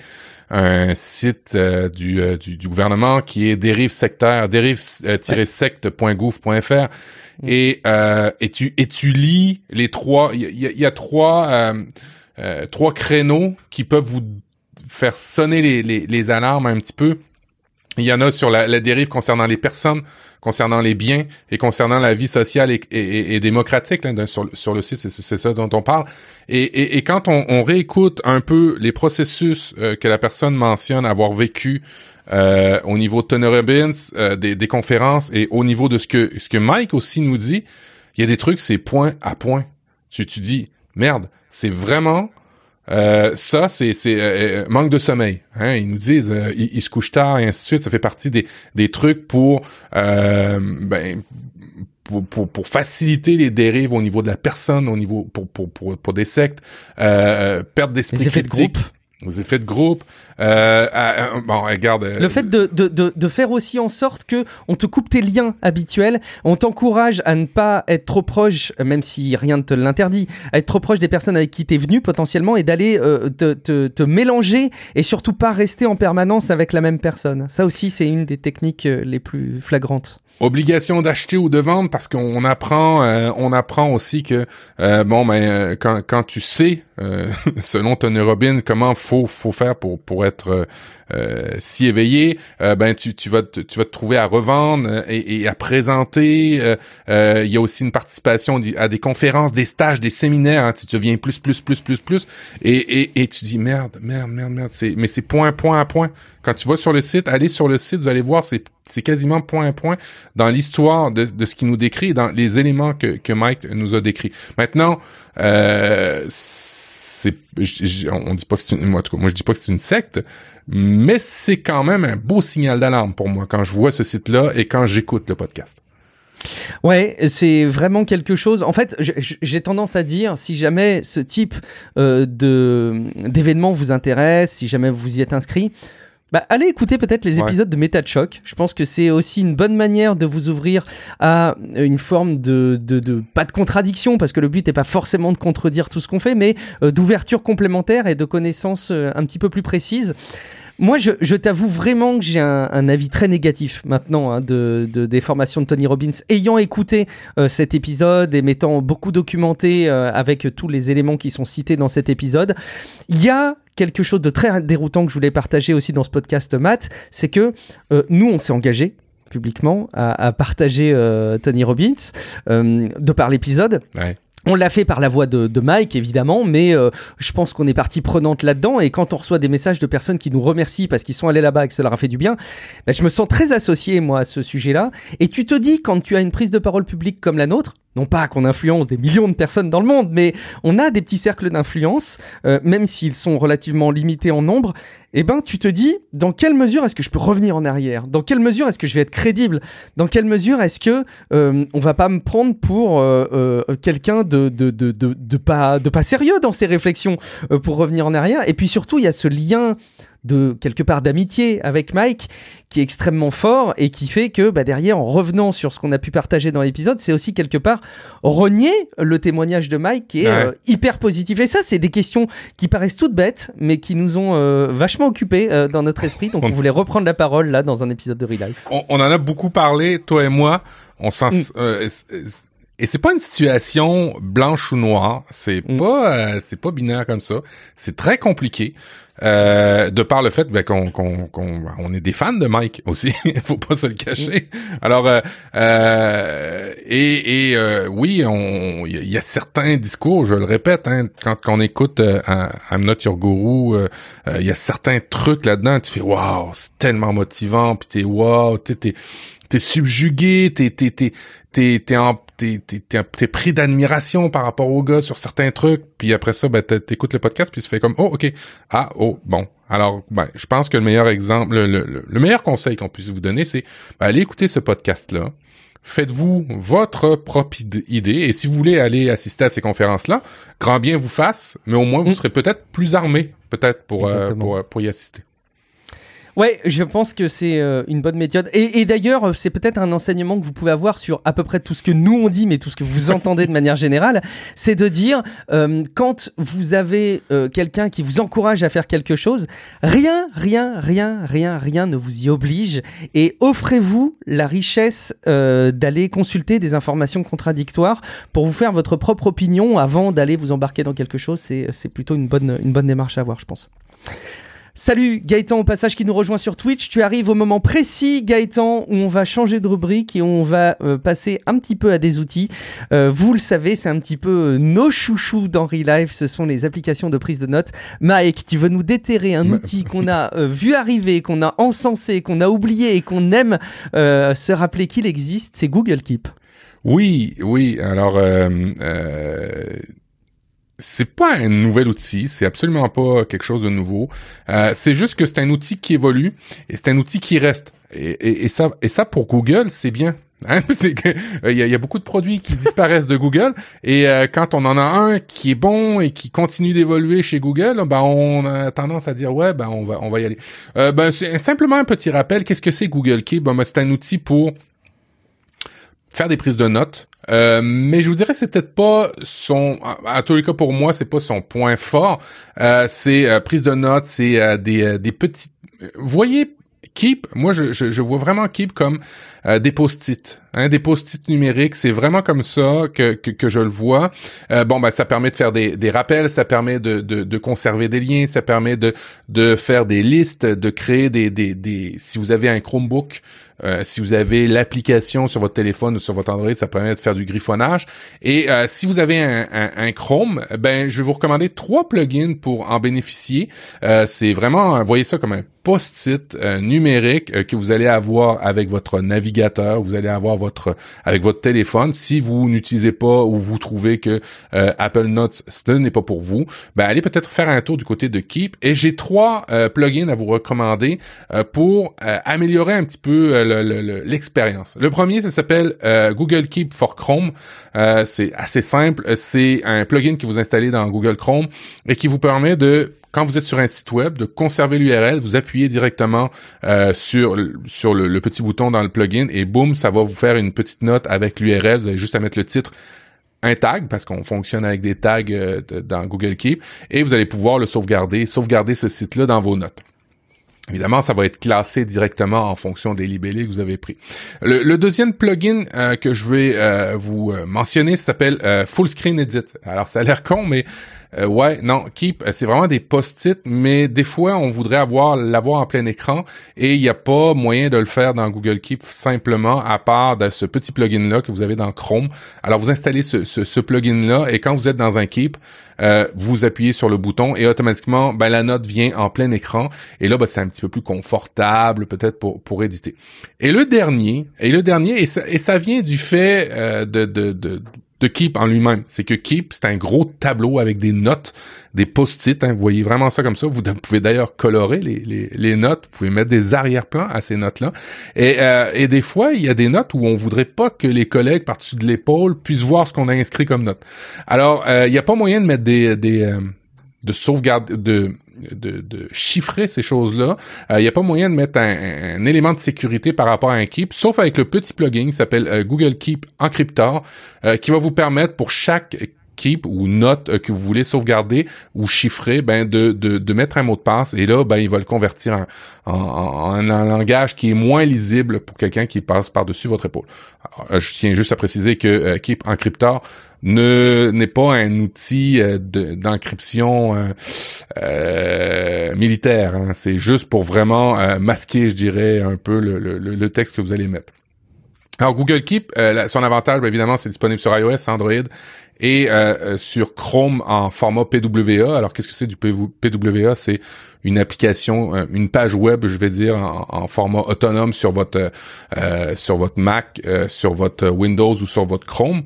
un site euh, du, euh, du, du, gouvernement qui est dérive sectaire, dérive-secte.gouv.fr mm. et, euh, et, tu, et tu lis les trois, il y, y, a trois, euh, euh, trois créneaux qui peuvent vous faire sonner les, les, les alarmes un petit peu. Il y en a sur la, la, dérive concernant les personnes, concernant les biens et concernant la vie sociale et, et, démocratique là, sur, sur, le site. C'est ça dont on parle. Et, et quand on, on, réécoute un peu les processus euh, que la personne mentionne avoir vécu euh, au niveau de Tony Robbins, euh, des, des, conférences et au niveau de ce que ce que Mike aussi nous dit, il y a des trucs, c'est point à point. Tu, tu dis, merde, c'est vraiment euh, ça, c'est euh, euh, manque de sommeil. Hein? Ils nous disent, ils, se couchent tard et ainsi de suite. Ça fait partie des, des trucs pour, ben, pour, pour, pour, faciliter les dérives au niveau de la personne, au niveau pour pour pour, pour des sectes, perte d'esprit critique. Les effets de groupe. Euh, euh, bon, regarde. Le fait de, de, de, de, faire aussi en sorte que on te coupe tes liens habituels, on t'encourage à ne pas être trop proche, même si rien ne te l'interdit, à être trop proche des personnes avec qui t'es venu potentiellement et d'aller euh, te, te, te, mélanger et surtout pas rester en permanence avec la même personne. Ça aussi, c'est une des techniques les plus flagrantes obligation d'acheter ou de vendre parce qu'on apprend euh, on apprend aussi que euh, bon ben euh, quand, quand tu sais [laughs] selon Tony Robbins comment faut faut faire pour pour être si éveillé ben tu, tu vas te, tu vas te trouver à revendre et, et à présenter il y a aussi une participation à des conférences des stages des séminaires hein, tu deviens plus plus plus plus plus et, et, et tu dis merde merde merde merde c'est mais c'est point point à point. Quand tu vas sur le site, allez sur le site, vous allez voir, c'est, c'est quasiment point à point dans l'histoire de, de ce qu'il nous décrit, dans les éléments que, que Mike nous a décrits. Maintenant, euh, c'est, on dit pas que c'est une, moi, moi je dis pas que c'est une secte, mais c'est quand même un beau signal d'alarme pour moi quand je vois ce site-là et quand j'écoute le podcast. Ouais, c'est vraiment quelque chose. En fait, j'ai tendance à dire, si jamais ce type euh, de d'événement vous intéresse, si jamais vous y êtes inscrit, bah, allez écouter peut-être les épisodes de Méta de Choc. Je pense que c'est aussi une bonne manière de vous ouvrir à une forme de, de, de pas de contradiction, parce que le but n'est pas forcément de contredire tout ce qu'on fait, mais euh, d'ouverture complémentaire et de connaissances euh, un petit peu plus précises. Moi, je, t'avoue vraiment que j'ai un, avis très négatif maintenant hein, de, de, des formations de Tony Robbins. Ayant écouté euh, cet épisode et m'étant beaucoup documenté euh, avec tous les éléments qui sont cités dans cet épisode, il y a quelque chose de très déroutant que je voulais partager aussi dans ce podcast, Matt, c'est que euh, nous, on s'est engagé publiquement à, à partager Tony Robbins de par l'épisode. Ouais. On l'a fait par la voix de, de Mike, évidemment, mais euh, je pense qu'on est partie prenante là-dedans. Et quand on reçoit des messages de personnes qui nous remercient parce qu'ils sont allés là-bas et que ça leur a fait du bien, ben, je me sens très associé, moi, à ce sujet-là. Et tu te dis, quand tu as une prise de parole publique comme la nôtre, non pas qu'on influence des millions de personnes dans le monde, mais on a des petits cercles d'influence, euh, même s'ils sont relativement limités en nombre, eh ben tu te dis, dans quelle mesure est-ce que je peux revenir en arrière? Dans quelle mesure est-ce que je vais être crédible? Dans quelle mesure est-ce que euh, on va pas me prendre pour euh, euh quelqu'un de de, de, de, pas, de pas sérieux dans ses réflexions euh, pour revenir en arrière? Et puis surtout, il y a ce lien de quelque part d'amitié avec Mike qui est extrêmement fort et qui fait que bah, derrière, en revenant sur ce qu'on a pu partager dans l'épisode, c'est aussi quelque part renier le témoignage de Mike qui est euh, hyper positif. Et ça, c'est des questions qui paraissent toutes bêtes, mais qui nous ont euh, vachement occupés euh, dans notre esprit. Donc on voulait reprendre la parole là dans un épisode de Real Life. On, en a beaucoup parlé, toi et moi. On s'en mm. Et c'est pas une situation blanche ou noire. C'est mm. pas, c'est pas binaire comme ça. C'est très compliqué. Euh, de par le fait ben, qu'on qu'on on est des fans de Mike aussi, [laughs] faut pas se le cacher. Alors euh, euh, et, et euh, oui, on il y, a certains discours, je le répète, hein, quand, quand on écoute euh, I'm Not Your Guru, il y a certains trucs là-dedans, tu fais waouh, c'est tellement motivant, puis t'es waouh, t'es t'es subjugué, t'es t'es t'es t'es t'es en t'es pris d'admiration par rapport au gars sur certains trucs, puis après ça, ben, t'écoutes le podcast, puis tu fais comme, oh, ok, ah, oh, bon. Alors, ben, je pense que le meilleur exemple, le, le, meilleur conseil qu'on puisse vous donner, c'est, ben, allez écouter ce podcast-là, faites-vous votre propre idée, et si vous voulez aller assister à ces conférences-là, grand bien vous fasse, mais au moins vous mm. serez peut-être plus armé, peut-être, pour, euh, pour, pour y assister. Ouais, je pense que c'est euh, une bonne méthode. Et, d'ailleurs, c'est peut-être un enseignement que vous pouvez avoir sur à peu près tout ce que nous on dit, mais tout ce que vous [laughs] entendez de manière générale, c'est de dire euh, quand vous avez euh, quelqu'un qui vous encourage à faire quelque chose, rien, rien, rien, rien, rien ne vous y oblige. Et offrez-vous la richesse d'aller consulter des informations contradictoires pour vous faire votre propre opinion avant d'aller vous embarquer dans quelque chose. C'est plutôt une bonne, une bonne démarche à avoir, je pense. Salut Gaëtan au passage qui nous rejoint sur Twitch. Tu arrives au moment précis Gaëtan où on va changer de rubrique et on va euh, passer un petit peu à des outils. Euh, vous le savez, c'est un petit peu euh, nos chouchous dans Life, ce sont les applications de prise de notes. Mike, tu veux nous déterrer un outil qu'on a vu arriver, qu'on a encensé, qu'on a oublié et qu'on aime se rappeler qu'il existe, c'est Google Keep. Oui, oui. Alors, c'est pas un nouvel outil, c'est absolument pas quelque chose de nouveau. Euh, c'est juste que c'est un outil qui évolue et c'est un outil qui reste. Et, et, ça, et ça pour Google, c'est bien. Hein? [laughs] que il y, a, beaucoup de produits qui disparaissent de Google et euh, quand on en a un qui est bon et qui continue d'évoluer chez Google, ben on a tendance à dire ouais ben on va on va y aller. Euh, ben c'est simplement un petit rappel. Qu'est-ce que c'est Google Keep Ben, ben c'est un outil pour faire des prises de notes. Euh, mais je vous dirais c'est peut-être pas son à, tous les cas pour moi c'est pas son point fort. Euh, c'est euh, prise de notes c'est euh, des des petites voyez Keep. Moi je, je, je vois vraiment Keep comme des post-it hein, des post-it numériques. C'est vraiment comme ça que, que, que je le vois. Bon ben ça permet de faire des, des rappels ça permet de, de, de conserver des liens ça permet de de faire des listes de créer des des, des si vous avez un Chromebook euh, si vous avez l'application sur votre téléphone ou sur votre Android, ça permet de faire du griffonnage. Et euh, si vous avez un, Chrome, ben je vais vous recommander trois plugins pour en bénéficier. Euh, c'est vraiment, voyez ça comme un post-it numérique que vous allez avoir avec votre navigateur, vous allez avoir votre avec votre téléphone. Si vous n'utilisez pas ou vous trouvez que Apple Notes ce n'est pas pour vous, ben allez peut-être faire un tour du côté de Keep. Et j'ai trois plugins à vous recommander pour améliorer un petit peu l'expérience. Le, premier, ça s'appelle euh, Google Keep for Chrome. Euh, c'est assez simple. C'est un plugin que vous installez dans Google Chrome et qui vous permet de quand vous êtes sur un site web, de conserver l'URL, vous appuyez directement euh, sur sur le, petit bouton dans le plugin et boum, ça va vous faire une petite note avec l'URL. Vous avez juste à mettre le titre un tag parce qu'on fonctionne avec des tags dans Google Keep et vous allez pouvoir le sauvegarder, sauvegarder ce site-là dans vos notes. Évidemment, ça va être classé directement en fonction des libellés que vous avez pris. Le, deuxième plugin euh, que je vais euh, vous euh, mentionner s'appelle Full Screen Edit. Alors, ça a l'air con, mais euh, ouais, non, Keep, euh, c'est vraiment des post-it, mais des fois, on voudrait avoir l'avoir en plein écran et il n'y a pas moyen de le faire dans Google Keep simplement à part de ce petit plugin-là que vous avez dans Chrome. Alors, vous installez ce, ce, plugin-là et quand vous êtes dans un Keep, euh, vous appuyez sur le bouton et automatiquement, ben, la note vient en plein écran. Et là, ben, c'est un petit peu plus confortable peut-être pour, pour éditer. Et le dernier, et le dernier, et ça, et ça vient du fait de, de, de de Keep en lui-même. C'est que Keep, c'est un gros tableau avec des notes, des post-it. Hein. vous voyez vraiment ça comme ça. Vous pouvez d'ailleurs colorer les, les, les, notes. Vous pouvez mettre des arrière-plans à ces notes-là. Et, euh, et des fois, il y a des notes où on voudrait pas que les collègues par-dessus de l'épaule puissent voir ce qu'on a inscrit comme note. Alors, euh, il n'y a pas moyen de mettre des, des euh, de sauvegarde de de, chiffrer ces choses-là. Il euh, n'y a pas moyen de mettre un, élément de sécurité par rapport à un Keep, sauf avec le petit plugin qui s'appelle euh, Google Keep Encryptor, euh, qui va vous permettre pour chaque keep ou note que vous voulez sauvegarder ou chiffrer, ben de, de, mettre un mot de passe et là, ben il va le convertir en, en, un langage qui est moins lisible pour quelqu'un qui passe par-dessus votre épaule. je tiens juste à préciser que Keep Encryptor ne n'est pas un outil euh, d'encryption euh, euh, militaire. Hein. C'est juste pour vraiment masquer, je dirais, un peu le, le, le, texte que vous allez mettre. Alors Google Keep, son avantage, évidemment, c'est disponible sur iOS, Android et sur Chrome en format PWA. Alors qu'est-ce que c'est du PWA C'est une application, une page web, je vais dire, en, en format autonome sur votre sur votre Mac, sur votre Windows ou sur votre Chrome.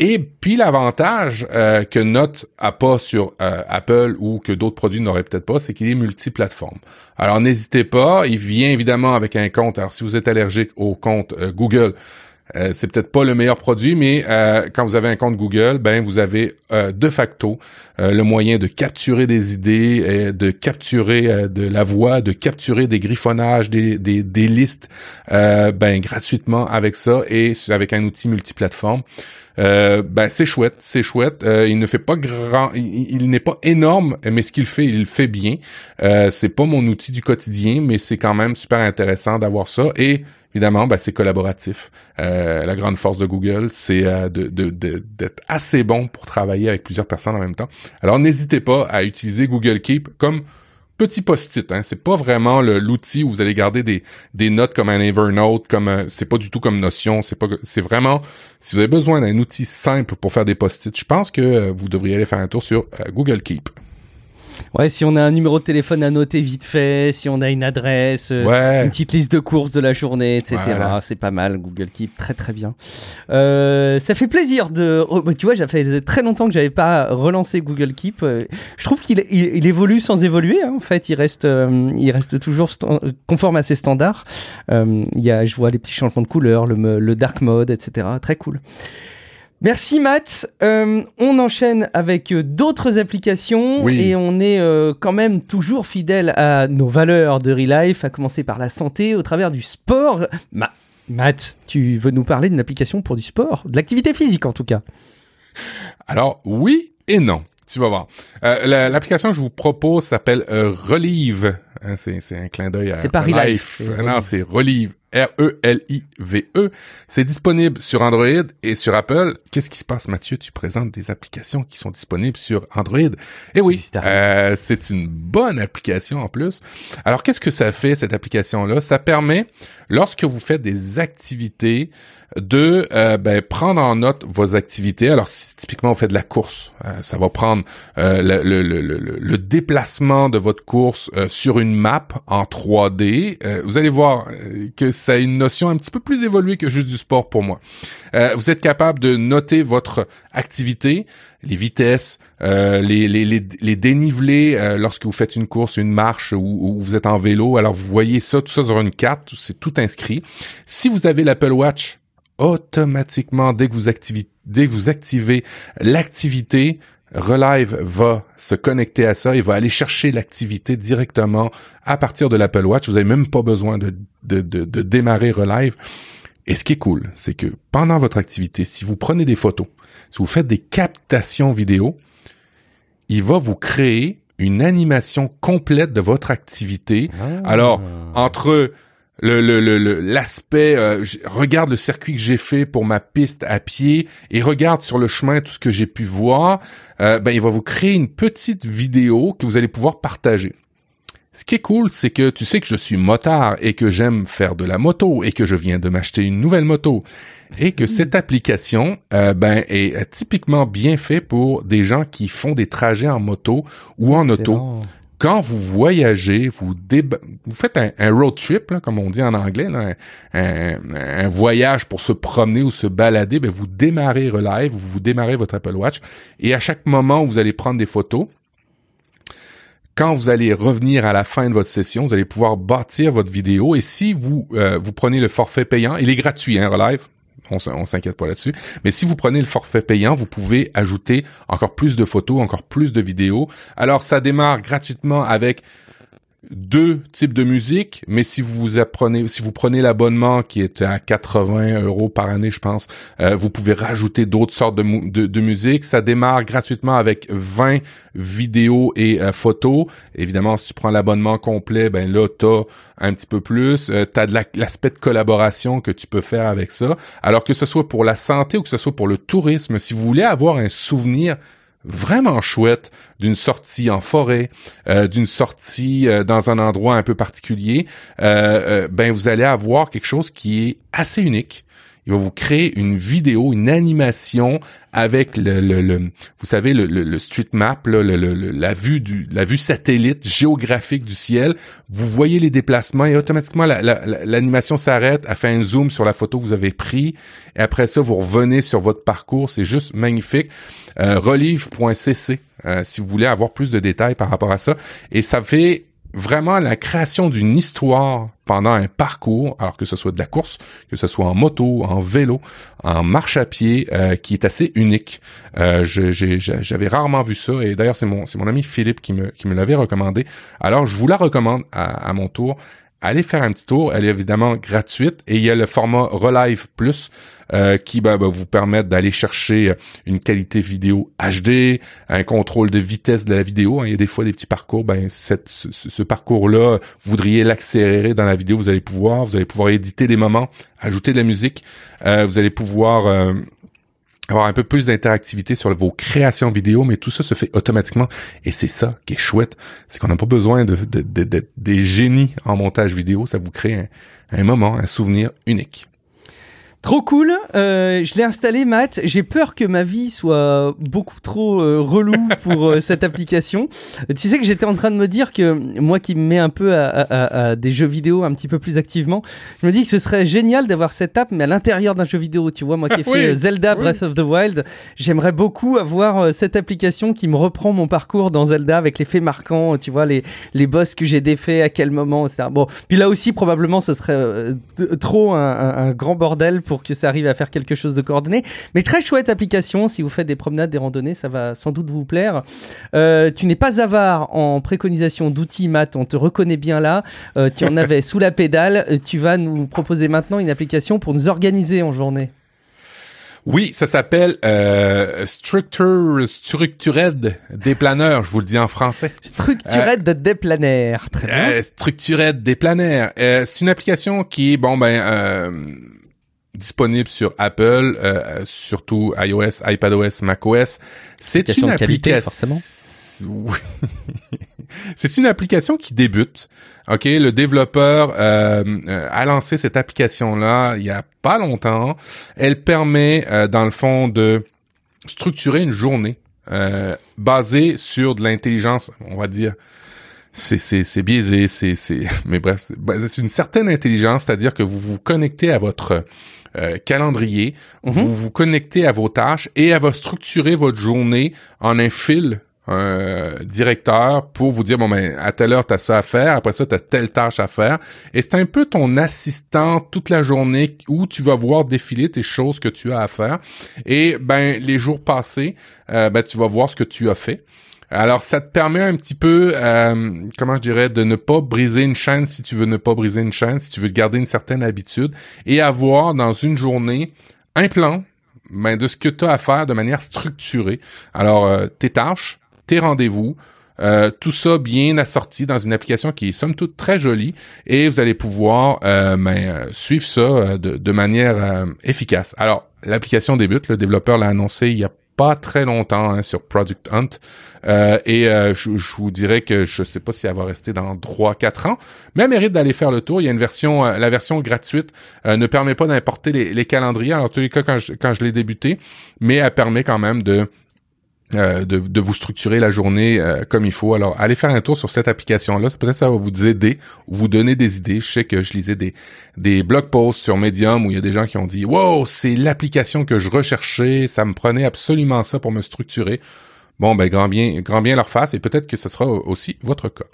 Et puis l'avantage euh, que Note a pas sur euh, Apple ou que d'autres produits n'auraient peut-être pas, c'est qu'il est multiplateforme. Alors n'hésitez pas, il vient évidemment avec un compte. Alors si vous êtes allergique au compte euh, Google, c'est peut-être pas le meilleur produit, mais quand vous avez un compte Google, ben vous avez de facto le moyen de capturer des idées, de capturer de la voix, de capturer des griffonnages, des, des, des listes, ben gratuitement avec ça et avec un outil multiplateforme. Euh, ben c'est chouette, c'est chouette. Euh, il ne fait pas grand, il, n'est pas énorme, mais ce qu'il fait, il le fait bien. Euh, c'est pas mon outil du quotidien, mais c'est quand même super intéressant d'avoir ça. Et évidemment, ben, c'est collaboratif. Euh, la grande force de Google, c'est de, d'être assez bon pour travailler avec plusieurs personnes en même temps. Alors n'hésitez pas à utiliser Google Keep comme petit post-it. Hein. C'est pas vraiment l'outil où vous allez garder des, notes comme un Evernote, comme c'est pas du tout comme Notion. C'est pas, c'est vraiment si vous avez besoin d'un outil simple pour faire des post-it, je pense que euh, vous devriez aller faire un tour sur euh, Google Keep. Ouais, si on a un numéro de téléphone à noter vite fait, si on a une adresse, euh, une petite liste de courses de la journée, etc. C'est pas mal, Google Keep, très très bien. Euh, ça fait plaisir de... Oh, bah, tu vois, ça fait très longtemps que j'avais pas relancé Google Keep. Euh, je trouve qu'il il, évolue sans évoluer, hein, en fait. Il reste, il reste toujours conforme à ses standards. Il y a, je vois les petits changements de couleur, le, le dark mode, etc. Très cool. Merci Matt. Euh, on enchaîne avec euh, d'autres applications et on est euh, quand même toujours fidèle à nos valeurs de Relife, à commencer par la santé au travers du sport. Matt, tu veux nous parler d'une application pour du sport, de l'activité physique en tout cas Alors oui et non. Tu vas voir. L'application que je vous propose s'appelle Relive. Hein, c'est un clin d'œil à C'est pas Relife. Non, c'est Relive. R-E-L-I-V-E. C'est disponible sur Android et sur Apple. Qu'est-ce qui se passe, Mathieu? Tu présentes des applications qui sont disponibles sur Android. Eh oui, euh, c'est une bonne application en plus. Alors, qu'est-ce que ça fait, cette application-là? Ça permet, lorsque vous faites des activités, de euh, ben, prendre en note vos activités. Alors, si typiquement vous faites de la course, euh, ça va prendre le, le, le, le, déplacement de votre course sur une map en 3D. vous allez voir que ça a une notion un petit peu plus évoluée que juste du sport pour moi. vous êtes capable de noter votre activité, les vitesses, les, les, les, les, dénivelés lorsque vous faites une course, une marche ou, ou, vous êtes en vélo. Alors vous voyez ça, tout ça sur une carte, c'est tout inscrit. Si vous avez l'Apple Watch, automatiquement, dès que vous activez, dès que vous activez l'activité, Relive va se connecter à ça, il va aller chercher l'activité directement à partir de l'Apple Watch. Vous n'avez même pas besoin de, de, de, de, démarrer Relive. Et ce qui est cool, c'est que pendant votre activité, si vous prenez des photos, si vous faites des captations vidéo, il va vous créer une animation complète de votre activité. Ah. Alors, entre le l'aspect euh, regarde le circuit que j'ai fait pour ma piste à pied et regarde sur le chemin tout ce que j'ai pu voir euh, ben il va vous créer une petite vidéo que vous allez pouvoir partager. Ce qui est cool c'est que tu sais que je suis motard et que j'aime faire de la moto et que je viens de m'acheter une nouvelle moto et que cette application euh, ben est typiquement bien fait pour des gens qui font des trajets en moto ou en auto quand vous voyagez, vous, vous faites un, road trip, comme on dit en anglais, un, voyage pour se promener ou se balader, ben vous démarrez Relive, vous, vous démarrez votre Apple Watch, et à chaque moment où vous allez prendre des photos, quand vous allez revenir à la fin de votre session, vous allez pouvoir bâtir votre vidéo. Et si vous euh, vous prenez le forfait payant, il est gratuit, hein, Relive? On, s'inquiète pas là-dessus. Mais si vous prenez le forfait payant, vous pouvez ajouter encore plus de photos, encore plus de vidéos. Alors ça démarre gratuitement avec deux types de musique, mais si vous apprenez, si vous prenez l'abonnement qui est à 80 euros par année, je pense, euh, vous pouvez rajouter d'autres sortes de, de, musique. Ça démarre gratuitement avec 20 vidéos et euh, photos. Évidemment, si tu prends l'abonnement complet, ben là, t'as un petit peu plus. Euh, t'as de l'aspect de collaboration que tu peux faire avec ça. Alors que ce soit pour la santé ou que ce soit pour le tourisme, si vous voulez avoir un souvenir vraiment chouette d'une sortie en forêt, euh, d'une sortie euh, dans un endroit un peu particulier, euh, ben vous allez avoir quelque chose qui est assez unique il va vous créer une vidéo, une animation avec le, le, vous savez, le, le, street map, la vue du, la vue satellite géographique du ciel. Vous voyez les déplacements et automatiquement l'animation s'arrête, elle fait un zoom sur la photo que vous avez pris. Et après ça, vous revenez sur votre parcours. C'est juste magnifique. Euh, relive.cc euh, si vous voulez avoir plus de détails par rapport à ça. Et ça fait vraiment la création d'une histoire pendant un parcours, alors que ce soit de la course, que ce soit en moto, en vélo, en marche à pied, euh, qui est assez unique. Euh, J'avais rarement vu ça, et d'ailleurs c'est mon ami Philippe qui me qui me l'avait recommandé. Alors je vous la recommande à, à mon tour allez faire un petit tour. Elle est évidemment gratuite et il y a le format Relive Plus euh, qui ben, va vous permettre d'aller chercher une qualité vidéo HD, un contrôle de vitesse de la vidéo. Hein. Il y a des fois des petits parcours, ben ce, parcours-là, vous voudriez l'accélérer dans la vidéo, vous allez pouvoir, vous allez pouvoir éditer des moments, ajouter de la musique, euh, vous allez pouvoir euh, avoir un peu plus d'interactivité sur vos créations vidéo, mais tout ça se fait automatiquement. Et c'est ça qui est chouette, c'est qu'on n'a pas besoin de, des génies en montage vidéo. Ça vous crée un moment, un souvenir unique. Trop cool, euh, je l'ai installé Matt, j'ai peur que ma vie soit beaucoup trop euh, relou [laughs] pour euh, cette application. Tu sais que j'étais en train de me dire que moi qui me mets un peu à, des jeux vidéo un petit peu plus activement, je me dis que ce serait génial d'avoir cette app mais à l'intérieur d'un jeu vidéo, tu vois, moi qui ai [laughs] fait Zelda Breath of the Wild, j'aimerais beaucoup avoir cette application qui me reprend mon parcours dans Zelda avec les faits marquants, tu vois, les, les boss que j'ai défaits, à quel moment, etc. Bon, puis là aussi probablement ce serait trop un, un grand bordel pour que ça arrive à faire quelque chose de coordonné. Mais très chouette application, si vous faites des promenades, des randonnées, ça va sans doute vous plaire. Euh, tu n'es pas avare en préconisation d'outils, Matt, on te reconnaît bien là. Euh, tu en avais [laughs] sous la pédale, euh, tu vas nous proposer maintenant une application pour nous organiser en journée. Oui, ça s'appelle euh, Structure Structured des planeurs, je vous le dis en français. Structured des planeurs, très bien. Euh, Structured des c'est une application qui, bon ben, disponible sur Apple, euh, surtout iOS, iPadOS, macOS. C'est une application [laughs] C'est une application qui débute. Ok, le développeur euh, euh, a lancé cette application-là il y a pas longtemps. Elle permet, dans le fond, de structurer une journée basée sur de l'intelligence, on va dire, c'est c'est c'est biaisé, c'est c'est [laughs] mais bref, c'est une certaine intelligence, c'est-à-dire que vous vous connectez à votre euh, calendrier, mhm. vous vous connectez à vos tâches et elle va structurer votre journée en un fil un directeur pour vous dire bon ben à telle heure t'as ça à faire. Après ça t'as telle tâche à faire. Et c'est un peu ton assistant toute la journée où tu vas voir défiler tes choses que tu as à faire. Et ben les jours passés euh, ben tu vas voir ce que tu as fait alors, ça te permet un petit peu, euh, comment je dirais, de ne pas briser une chaîne si tu veux ne pas briser une chaîne, si tu veux garder une certaine habitude, et avoir dans une journée un plan ben, de ce que tu as à faire de manière structurée. Alors, euh, tes tâches, tes rendez-vous, euh, tout ça bien assorti dans une application qui est somme toute très jolie et vous allez pouvoir ben, suivre ça de, de manière efficace. Alors, l'application débute, le développeur l'a annoncé il y a pas très longtemps hein, sur Project Hunt. Euh, et euh, je, vous dirais que je sais pas si elle va rester dans 3-4 ans, mais elle mérite d'aller faire le tour. Il y a une version, euh, la version gratuite ne permet pas d'importer les, les, calendriers. Alors, en tous les cas, quand je, quand je l'ai débuté, mais elle permet quand même de euh, de, de, vous structurer la journée euh, comme il faut. Alors, allez faire un tour sur cette application-là. Peut-être ça va vous aider, vous donner des idées. Je sais que je lisais des, des blog posts sur Medium où il y a des gens qui ont dit « Wow, c'est l'application que je recherchais. Ça me prenait absolument ça pour me structurer. » Bon, ben, grand bien, grand bien leur face et peut-être que ce sera aussi votre cas.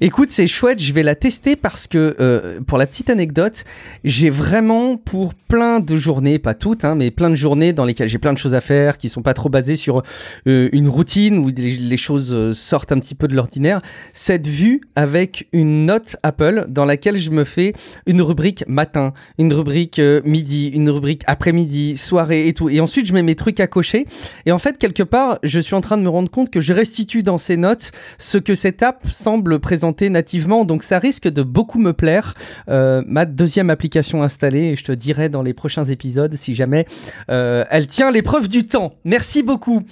Écoute, c'est chouette, je vais la tester parce que, euh, pour la petite anecdote, j'ai vraiment pour plein de journées, pas toutes, hein, mais plein de journées dans lesquelles j'ai plein de choses à faire, qui sont pas trop basées sur euh, une routine où les, choses euh, sortent un petit peu de l'ordinaire, cette vue avec une note Apple dans laquelle je me fais une rubrique matin, une rubrique midi, une rubrique après-midi, soirée et tout. Et ensuite, je mets mes trucs à cocher. Et en fait, quelque part, je suis en train de me rendre compte que je restitue dans ces notes ce que cette app semble présenté nativement, donc ça risque de beaucoup me plaire. Euh, ma deuxième application installée, et je te dirai dans les prochains épisodes si jamais euh, elle tient l'épreuve du temps. Merci beaucoup.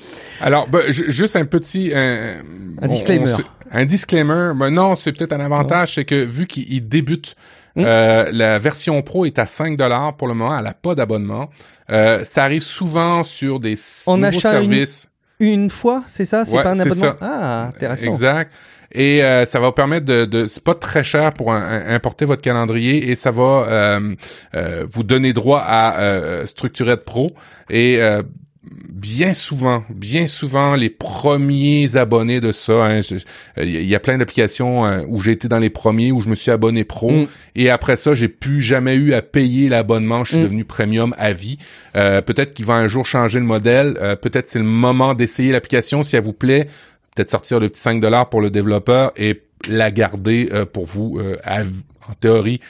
Alors, bah, juste un petit... un disclaimer. un disclaimer. Ben non, c'est peut-être un avantage, c'est que vu qu'il débute, hmm. euh, la version pro est à 5 dollars pour le moment, elle n'a pas d'abonnement. ça arrive souvent sur des nouveaux services. Une, une fois, c'est ça? C'est pas un abonnement? Ah, intéressant. Exact. Et euh, ça va vous permettre de, de c'est pas très cher pour importer votre calendrier et ça va euh, euh, vous donner droit à Structurette Pro et bien souvent, bien souvent, les premiers abonnés de ça, hein, il y a plein d'applications où j'ai été dans les premiers, où je me suis abonné pro, mm. et après ça, j'ai plus jamais eu à payer l'abonnement, je suis mm. devenu premium à vie. peut-être qu'il va un jour changer le modèle, peut-être c'est le moment d'essayer l'application si elle vous plaît peut-être sortir le petit 5 dollars pour le développeur et la garder euh, pour vous euh, en théorie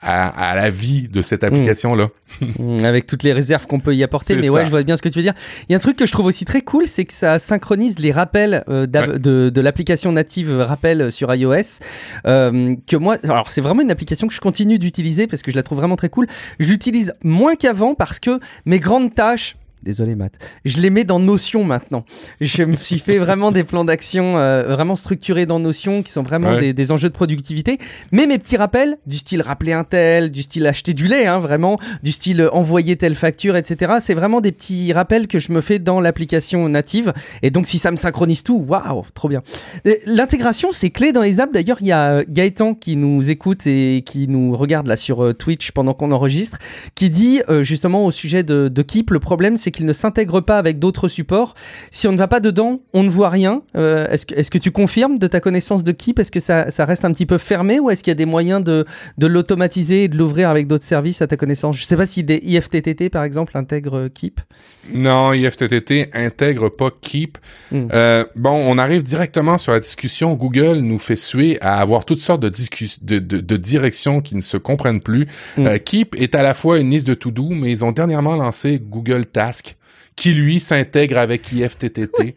à, la vie de cette application là [laughs] hmm. avec toutes les réserves qu'on peut y apporter. Mais ouais je vois bien ce que tu veux dire. Il y a un truc que je trouve aussi très cool c'est que ça synchronise les rappels euh, de, de l'application native rappel sur iOS que moi alors c'est vraiment une application que je continue d'utiliser parce que je la trouve vraiment très cool. Je l'utilise moins qu'avant parce que mes grandes tâches Désolé Matt. Je les mets dans Notion maintenant. Je me suis fait vraiment des plans d'action euh, vraiment structurés dans Notion qui sont vraiment des, enjeux de productivité. Mais mes petits rappels, du style rappeler un tel, du style acheter du lait, hein, vraiment, du style envoyer telle facture, etc. C'est vraiment des petits rappels que je me fais dans l'application native. Et donc si ça me synchronise tout, waouh, trop bien. L'intégration, c'est clé dans les apps. D'ailleurs, il y a Gaëtan qui nous écoute et qui nous regarde là sur euh, Twitch pendant qu'on enregistre, qui dit euh, justement au sujet de, de Keep, le problème c'est qu'il ne s'intègre pas avec d'autres supports. Si on ne va pas dedans, on ne voit rien. Euh, est-ce, que, est-ce que tu confirmes de ta connaissance de Keep Est-ce que ça, ça, reste un petit peu fermé ou est-ce qu'il y a des moyens de, de l'automatiser et de l'ouvrir avec d'autres services à ta connaissance? Je ne sais pas si des IFTTT par exemple intègrent Keep. Non, IFTTT intègre pas Keep. Hmm. Euh, bon, on arrive directement sur la discussion. Google nous fait suer à avoir toutes sortes de, de, de, de directions qui ne se comprennent plus. Hmm. Euh, Keep est à la fois une liste de to-do, mais ils ont dernièrement lancé Google Task, qui lui s'intègre avec IFTTT.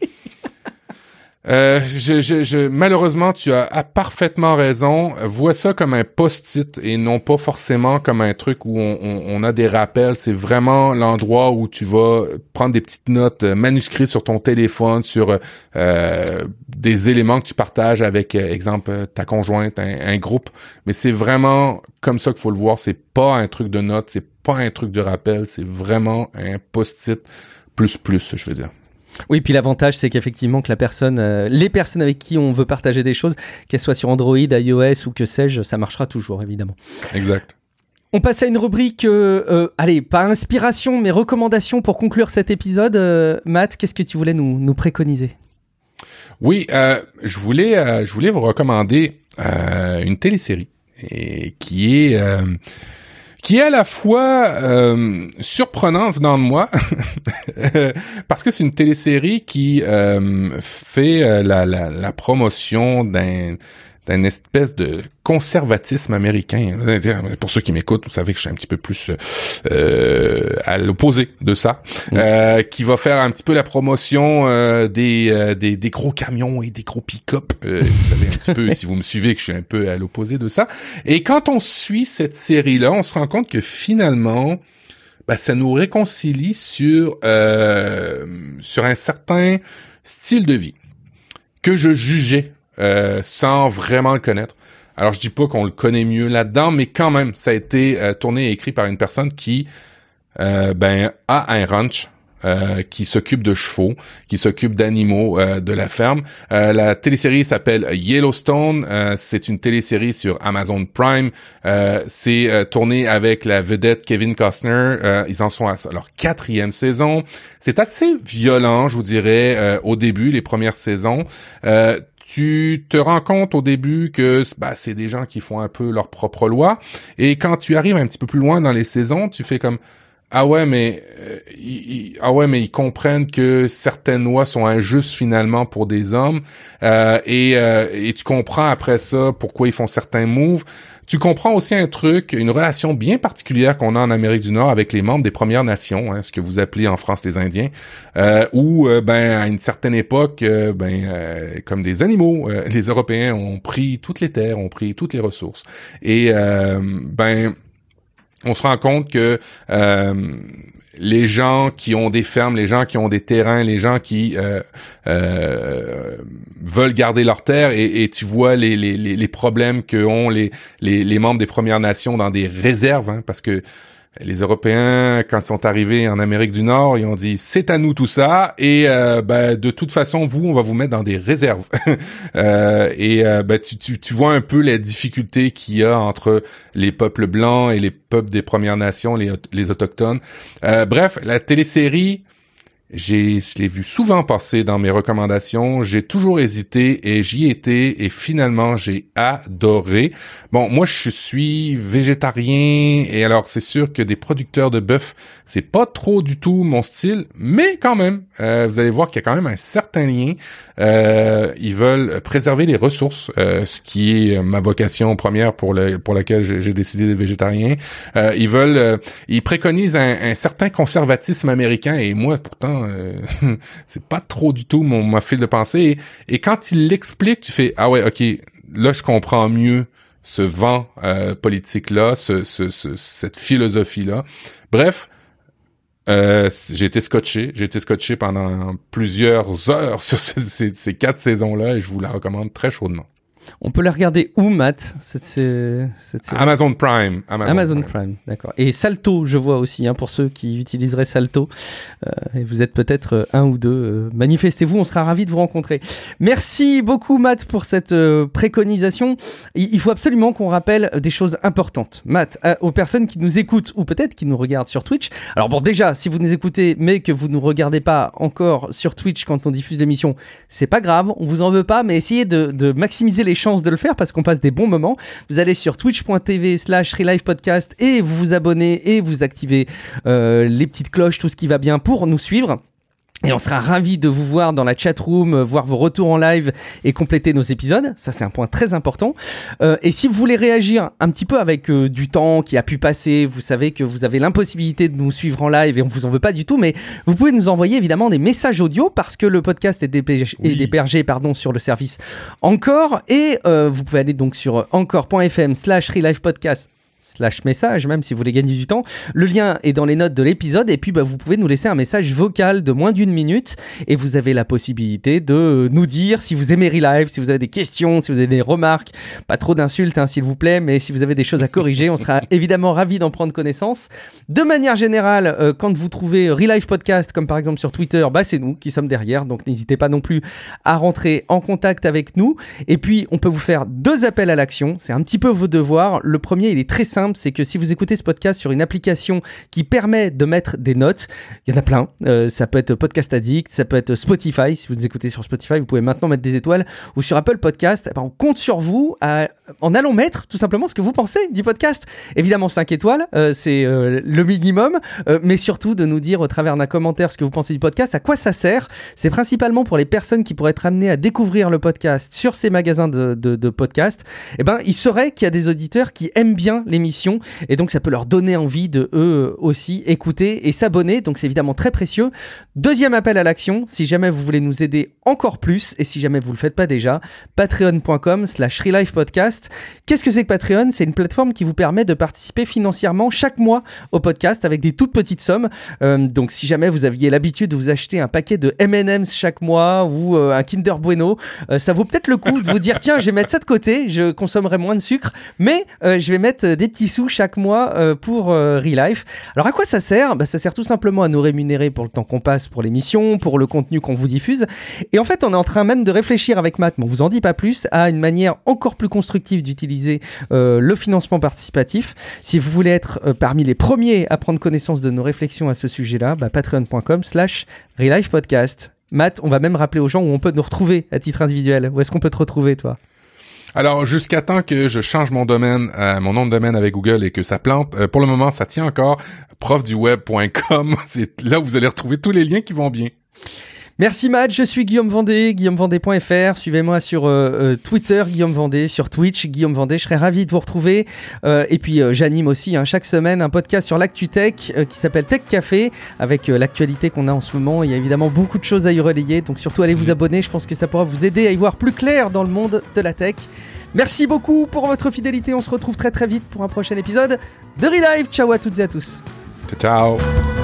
Euh, je, je, je, malheureusement, tu as, parfaitement raison. Vois ça comme un post-it et non pas forcément comme un truc où on, on, a des rappels. C'est vraiment l'endroit où tu vas prendre des petites notes manuscrites sur ton téléphone, sur euh, des éléments que tu partages avec, euh, exemple, ta conjointe, un, un groupe. Mais c'est vraiment comme ça qu'il faut le voir. C'est pas un truc de notes, c'est pas un truc de rappel, c'est vraiment un post-it plus plus, je veux dire. Oui, puis l'avantage, c'est qu'effectivement, que la personne, euh, les personnes avec qui on veut partager des choses, qu'elles soient sur Android, iOS ou que sais-je, ça marchera toujours, évidemment. Exact. On passe à une rubrique, euh, euh, allez, pas inspiration, mais recommandation pour conclure cet épisode. Matt, qu'est-ce que tu voulais nous, nous préconiser? Oui, je voulais, je voulais vous recommander une télésérie et qui est qui est à la fois euh, surprenant venant de moi, [laughs] parce que c'est une télésérie qui euh, fait euh, la, promotion d'un d'un espèce de conservatisme américain. Pour ceux qui m'écoutent, vous savez que je suis un petit peu plus euh, à l'opposé de ça, mm. euh, qui va faire un petit peu la promotion euh, des, euh, des, des gros camions et des gros pick-up. Euh, vous savez un petit peu, [laughs] si vous me suivez, que je suis un peu à l'opposé de ça. Et quand on suit cette série-là, on se rend compte que finalement, ben, ça nous réconcilie sur sur un certain style de vie que je jugeais euh, sans vraiment le connaître. Alors je dis pas qu'on le connaît mieux là-dedans, mais quand même, ça a été euh, tourné et écrit par une personne qui euh, ben a un ranch qui s'occupe de chevaux, qui s'occupe d'animaux de la ferme. La télésérie s'appelle Yellowstone. c'est une télésérie sur Amazon Prime. c'est tourné avec la vedette Kevin Costner. ils en sont à leur quatrième saison. C'est assez violent, je vous dirais, au début, les premières saisons tu te rends compte au début que bah, c'est des gens qui font un peu leur propre loi. Et quand tu arrives un petit peu plus loin dans les saisons, tu fais comme ah ouais, mais euh, ils, ah ouais, mais ils comprennent que certaines lois sont injustes finalement pour des hommes, euh, et, euh, et tu comprends après ça pourquoi ils font certains moves. Tu comprends aussi un truc, une relation bien particulière qu'on a en Amérique du Nord avec les membres des Premières Nations, hein, ce que vous appelez en France les Indiens, euh, où ben à une certaine époque, ben comme des animaux, [laughs] les Européens ont pris toutes les terres, ont pris toutes les ressources, et ben on se rend compte que euh, les gens qui ont des fermes, les gens qui ont des terrains, les gens qui euh, euh, veulent garder leurs terres, et, tu vois les, les, les problèmes que ont les, les, membres des Premières Nations dans des réserves, hein, parce que les Européens, quand ils sont arrivés en Amérique du Nord, ils ont dit c'est à nous tout ça et euh, ben, de toute façon vous on va vous mettre dans des réserves [laughs] euh, et euh, ben, tu, tu, tu, vois un peu les difficultés qu'il y a entre les peuples blancs et les peuples des Premières Nations, les, les autochtones. bref, la télésérie j'ai, je l'ai vu souvent passer dans mes recommandations. J'ai toujours hésité et j'y étais et finalement j'ai adoré. Bon, moi je suis végétarien et alors c'est sûr que des producteurs de bœuf, c'est pas trop du tout mon style, mais quand même, euh, vous allez voir qu'il y a quand même un certain lien. Euh, ils veulent préserver les ressources, euh, ce qui est ma vocation première pour le, pour laquelle j'ai décidé d'être végétarien. ils veulent, ils préconisent un, un certain conservatisme américain et moi pourtant euh, [laughs] c'est pas trop du tout mon ma fil de pensée. Et, quand il l'explique, tu fais ah ouais, ok, là je comprends mieux ce vent euh, politique là, ce, cette philosophie là. Bref, Euh, j'ai été scotché. J'ai été scotché pendant plusieurs heures [laughs] sur ces, ces quatre saisons-là et je vous la recommande très chaudement. On peut la regarder où, Matt Amazon Prime. Amazon, Prime, d'accord. Et Salto, je vois aussi, hein, pour ceux qui utiliseraient Salto. Euh, et vous êtes peut-être euh, un ou deux. Euh, manifestez-vous, on sera ravis de vous rencontrer. Merci beaucoup, Matt, pour cette préconisation. Il, faut absolument qu'on rappelle des choses importantes. Matt, aux personnes qui nous écoutent ou peut-être qui nous regardent sur Twitch. Alors bon, déjà, si vous nous écoutez, mais que vous ne nous regardez pas encore sur Twitch quand on diffuse l'émission, c'est pas grave, on vous en veut pas, mais essayez de, de maximiser les chances de le faire parce qu'on passe des bons moments. Vous allez sur twitch.tv slash podcast et vous vous abonnez et vous activez euh, les petites cloches, tout ce qui va bien pour nous suivre. Et on sera ravi de vous voir dans la chat room, euh, voir vos retours en live et compléter nos épisodes. Ça, c'est un point très important. Euh, et si vous voulez réagir un petit peu avec euh, du temps qui a pu passer, vous savez que vous avez l'impossibilité de nous suivre en live et on vous en veut pas du tout, mais vous pouvez nous envoyer évidemment des messages audio parce que le podcast est, pardon, sur le service Encore. Et vous pouvez aller donc sur encore.fm slash podcast slash message, même si vous voulez gagner du temps. Le lien est dans les notes de l'épisode et puis bah, vous pouvez nous laisser un message vocal de moins d'une minute et vous avez la possibilité de nous dire si vous aimez Relive, si vous avez des questions, si vous avez des remarques, pas trop d'insultes hein, s'il vous plaît, mais si vous avez des choses à corriger, on sera [laughs] évidemment ravis d'en prendre connaissance. De manière générale, euh, quand vous trouvez Relive Podcast, comme par exemple sur Twitter, bah, c'est nous qui sommes derrière, donc n'hésitez pas non plus à rentrer en contact avec nous. Et puis on peut vous faire deux appels à l'action, c'est un petit peu vos devoirs. Le premier, il est très simple c'est que si vous écoutez ce podcast sur une application qui permet de mettre des notes, il y en a plein. Euh, ça peut être Podcast Addict, ça peut être Spotify. Si vous écoutez sur Spotify, vous pouvez maintenant mettre des étoiles. Ou sur Apple Podcast, eh ben, on compte sur vous en allant mettre tout simplement ce que vous pensez du podcast. Évidemment, 5 étoiles, euh, c'est euh, le minimum, mais surtout de nous dire au travers d'un commentaire ce que vous pensez du podcast, à quoi ça sert. C'est principalement pour les personnes qui pourraient être amenées à découvrir le podcast sur ces magasins de, de, podcasts. Eh ben, il serait qu'il y a des auditeurs qui aiment bien l'émission et donc ça peut leur donner envie de eux aussi écouter et s'abonner. Donc c'est évidemment très précieux. Deuxième appel à l'action, si jamais vous voulez nous aider encore plus et si jamais vous le faites pas déjà, patreon.com slash podcast. Qu'est-ce que c'est que Patreon? C'est une plateforme qui vous permet de participer financièrement chaque mois au podcast avec des toutes petites sommes. Euh, donc si jamais vous aviez l'habitude de vous acheter un paquet de M&M's chaque mois ou euh, un Kinder Bueno, euh, ça vaut peut-être le coup de vous dire tiens, je vais mettre ça de côté, je consommerai moins de sucre, mais je vais mettre des petits sous chaque mois euh, pour euh, Relife. Alors à quoi ça sert? Bah, Ça sert tout simplement à nous rémunérer pour le temps qu'on passe pour l'émission, pour le contenu qu'on vous diffuse. Et en fait, on est en train même de réfléchir avec Matt, mais on vous en dit pas plus, à une manière encore plus constructive d'utiliser euh, le financement participatif. Si vous voulez être parmi les premiers à prendre connaissance de nos réflexions à ce sujet-là, bah, patreon.com slash Podcast. Matt, on va même rappeler aux gens où on peut nous retrouver à titre individuel. Où est-ce qu'on peut te retrouver, toi? Alors, jusqu'à temps que je change mon domaine, euh, mon nom de domaine avec Google et que ça plante, euh, pour le moment, ça tient encore. profduweb.com, [laughs] c'est là où vous allez retrouver tous les liens qui vont bien. Merci Matt, je suis Guillaume Vendée, guillaumevendée.fr. Suivez-moi sur euh, Twitter, Guillaume Vendée, sur Twitch, Guillaume Vendée. Je serai ravi de vous retrouver. et puis j'anime aussi hein, chaque semaine un podcast sur l'actu tech qui s'appelle Tech Café, avec l'actualité qu'on a en ce moment. Il y a évidemment beaucoup de choses à y relayer, donc surtout allez vous abonner. Je pense que ça pourra vous aider à y voir plus clair dans le monde de la tech. Merci beaucoup pour votre fidélité. On se retrouve très très vite pour un prochain épisode de Relive. Ciao à toutes et à tous. Ciao. ciao.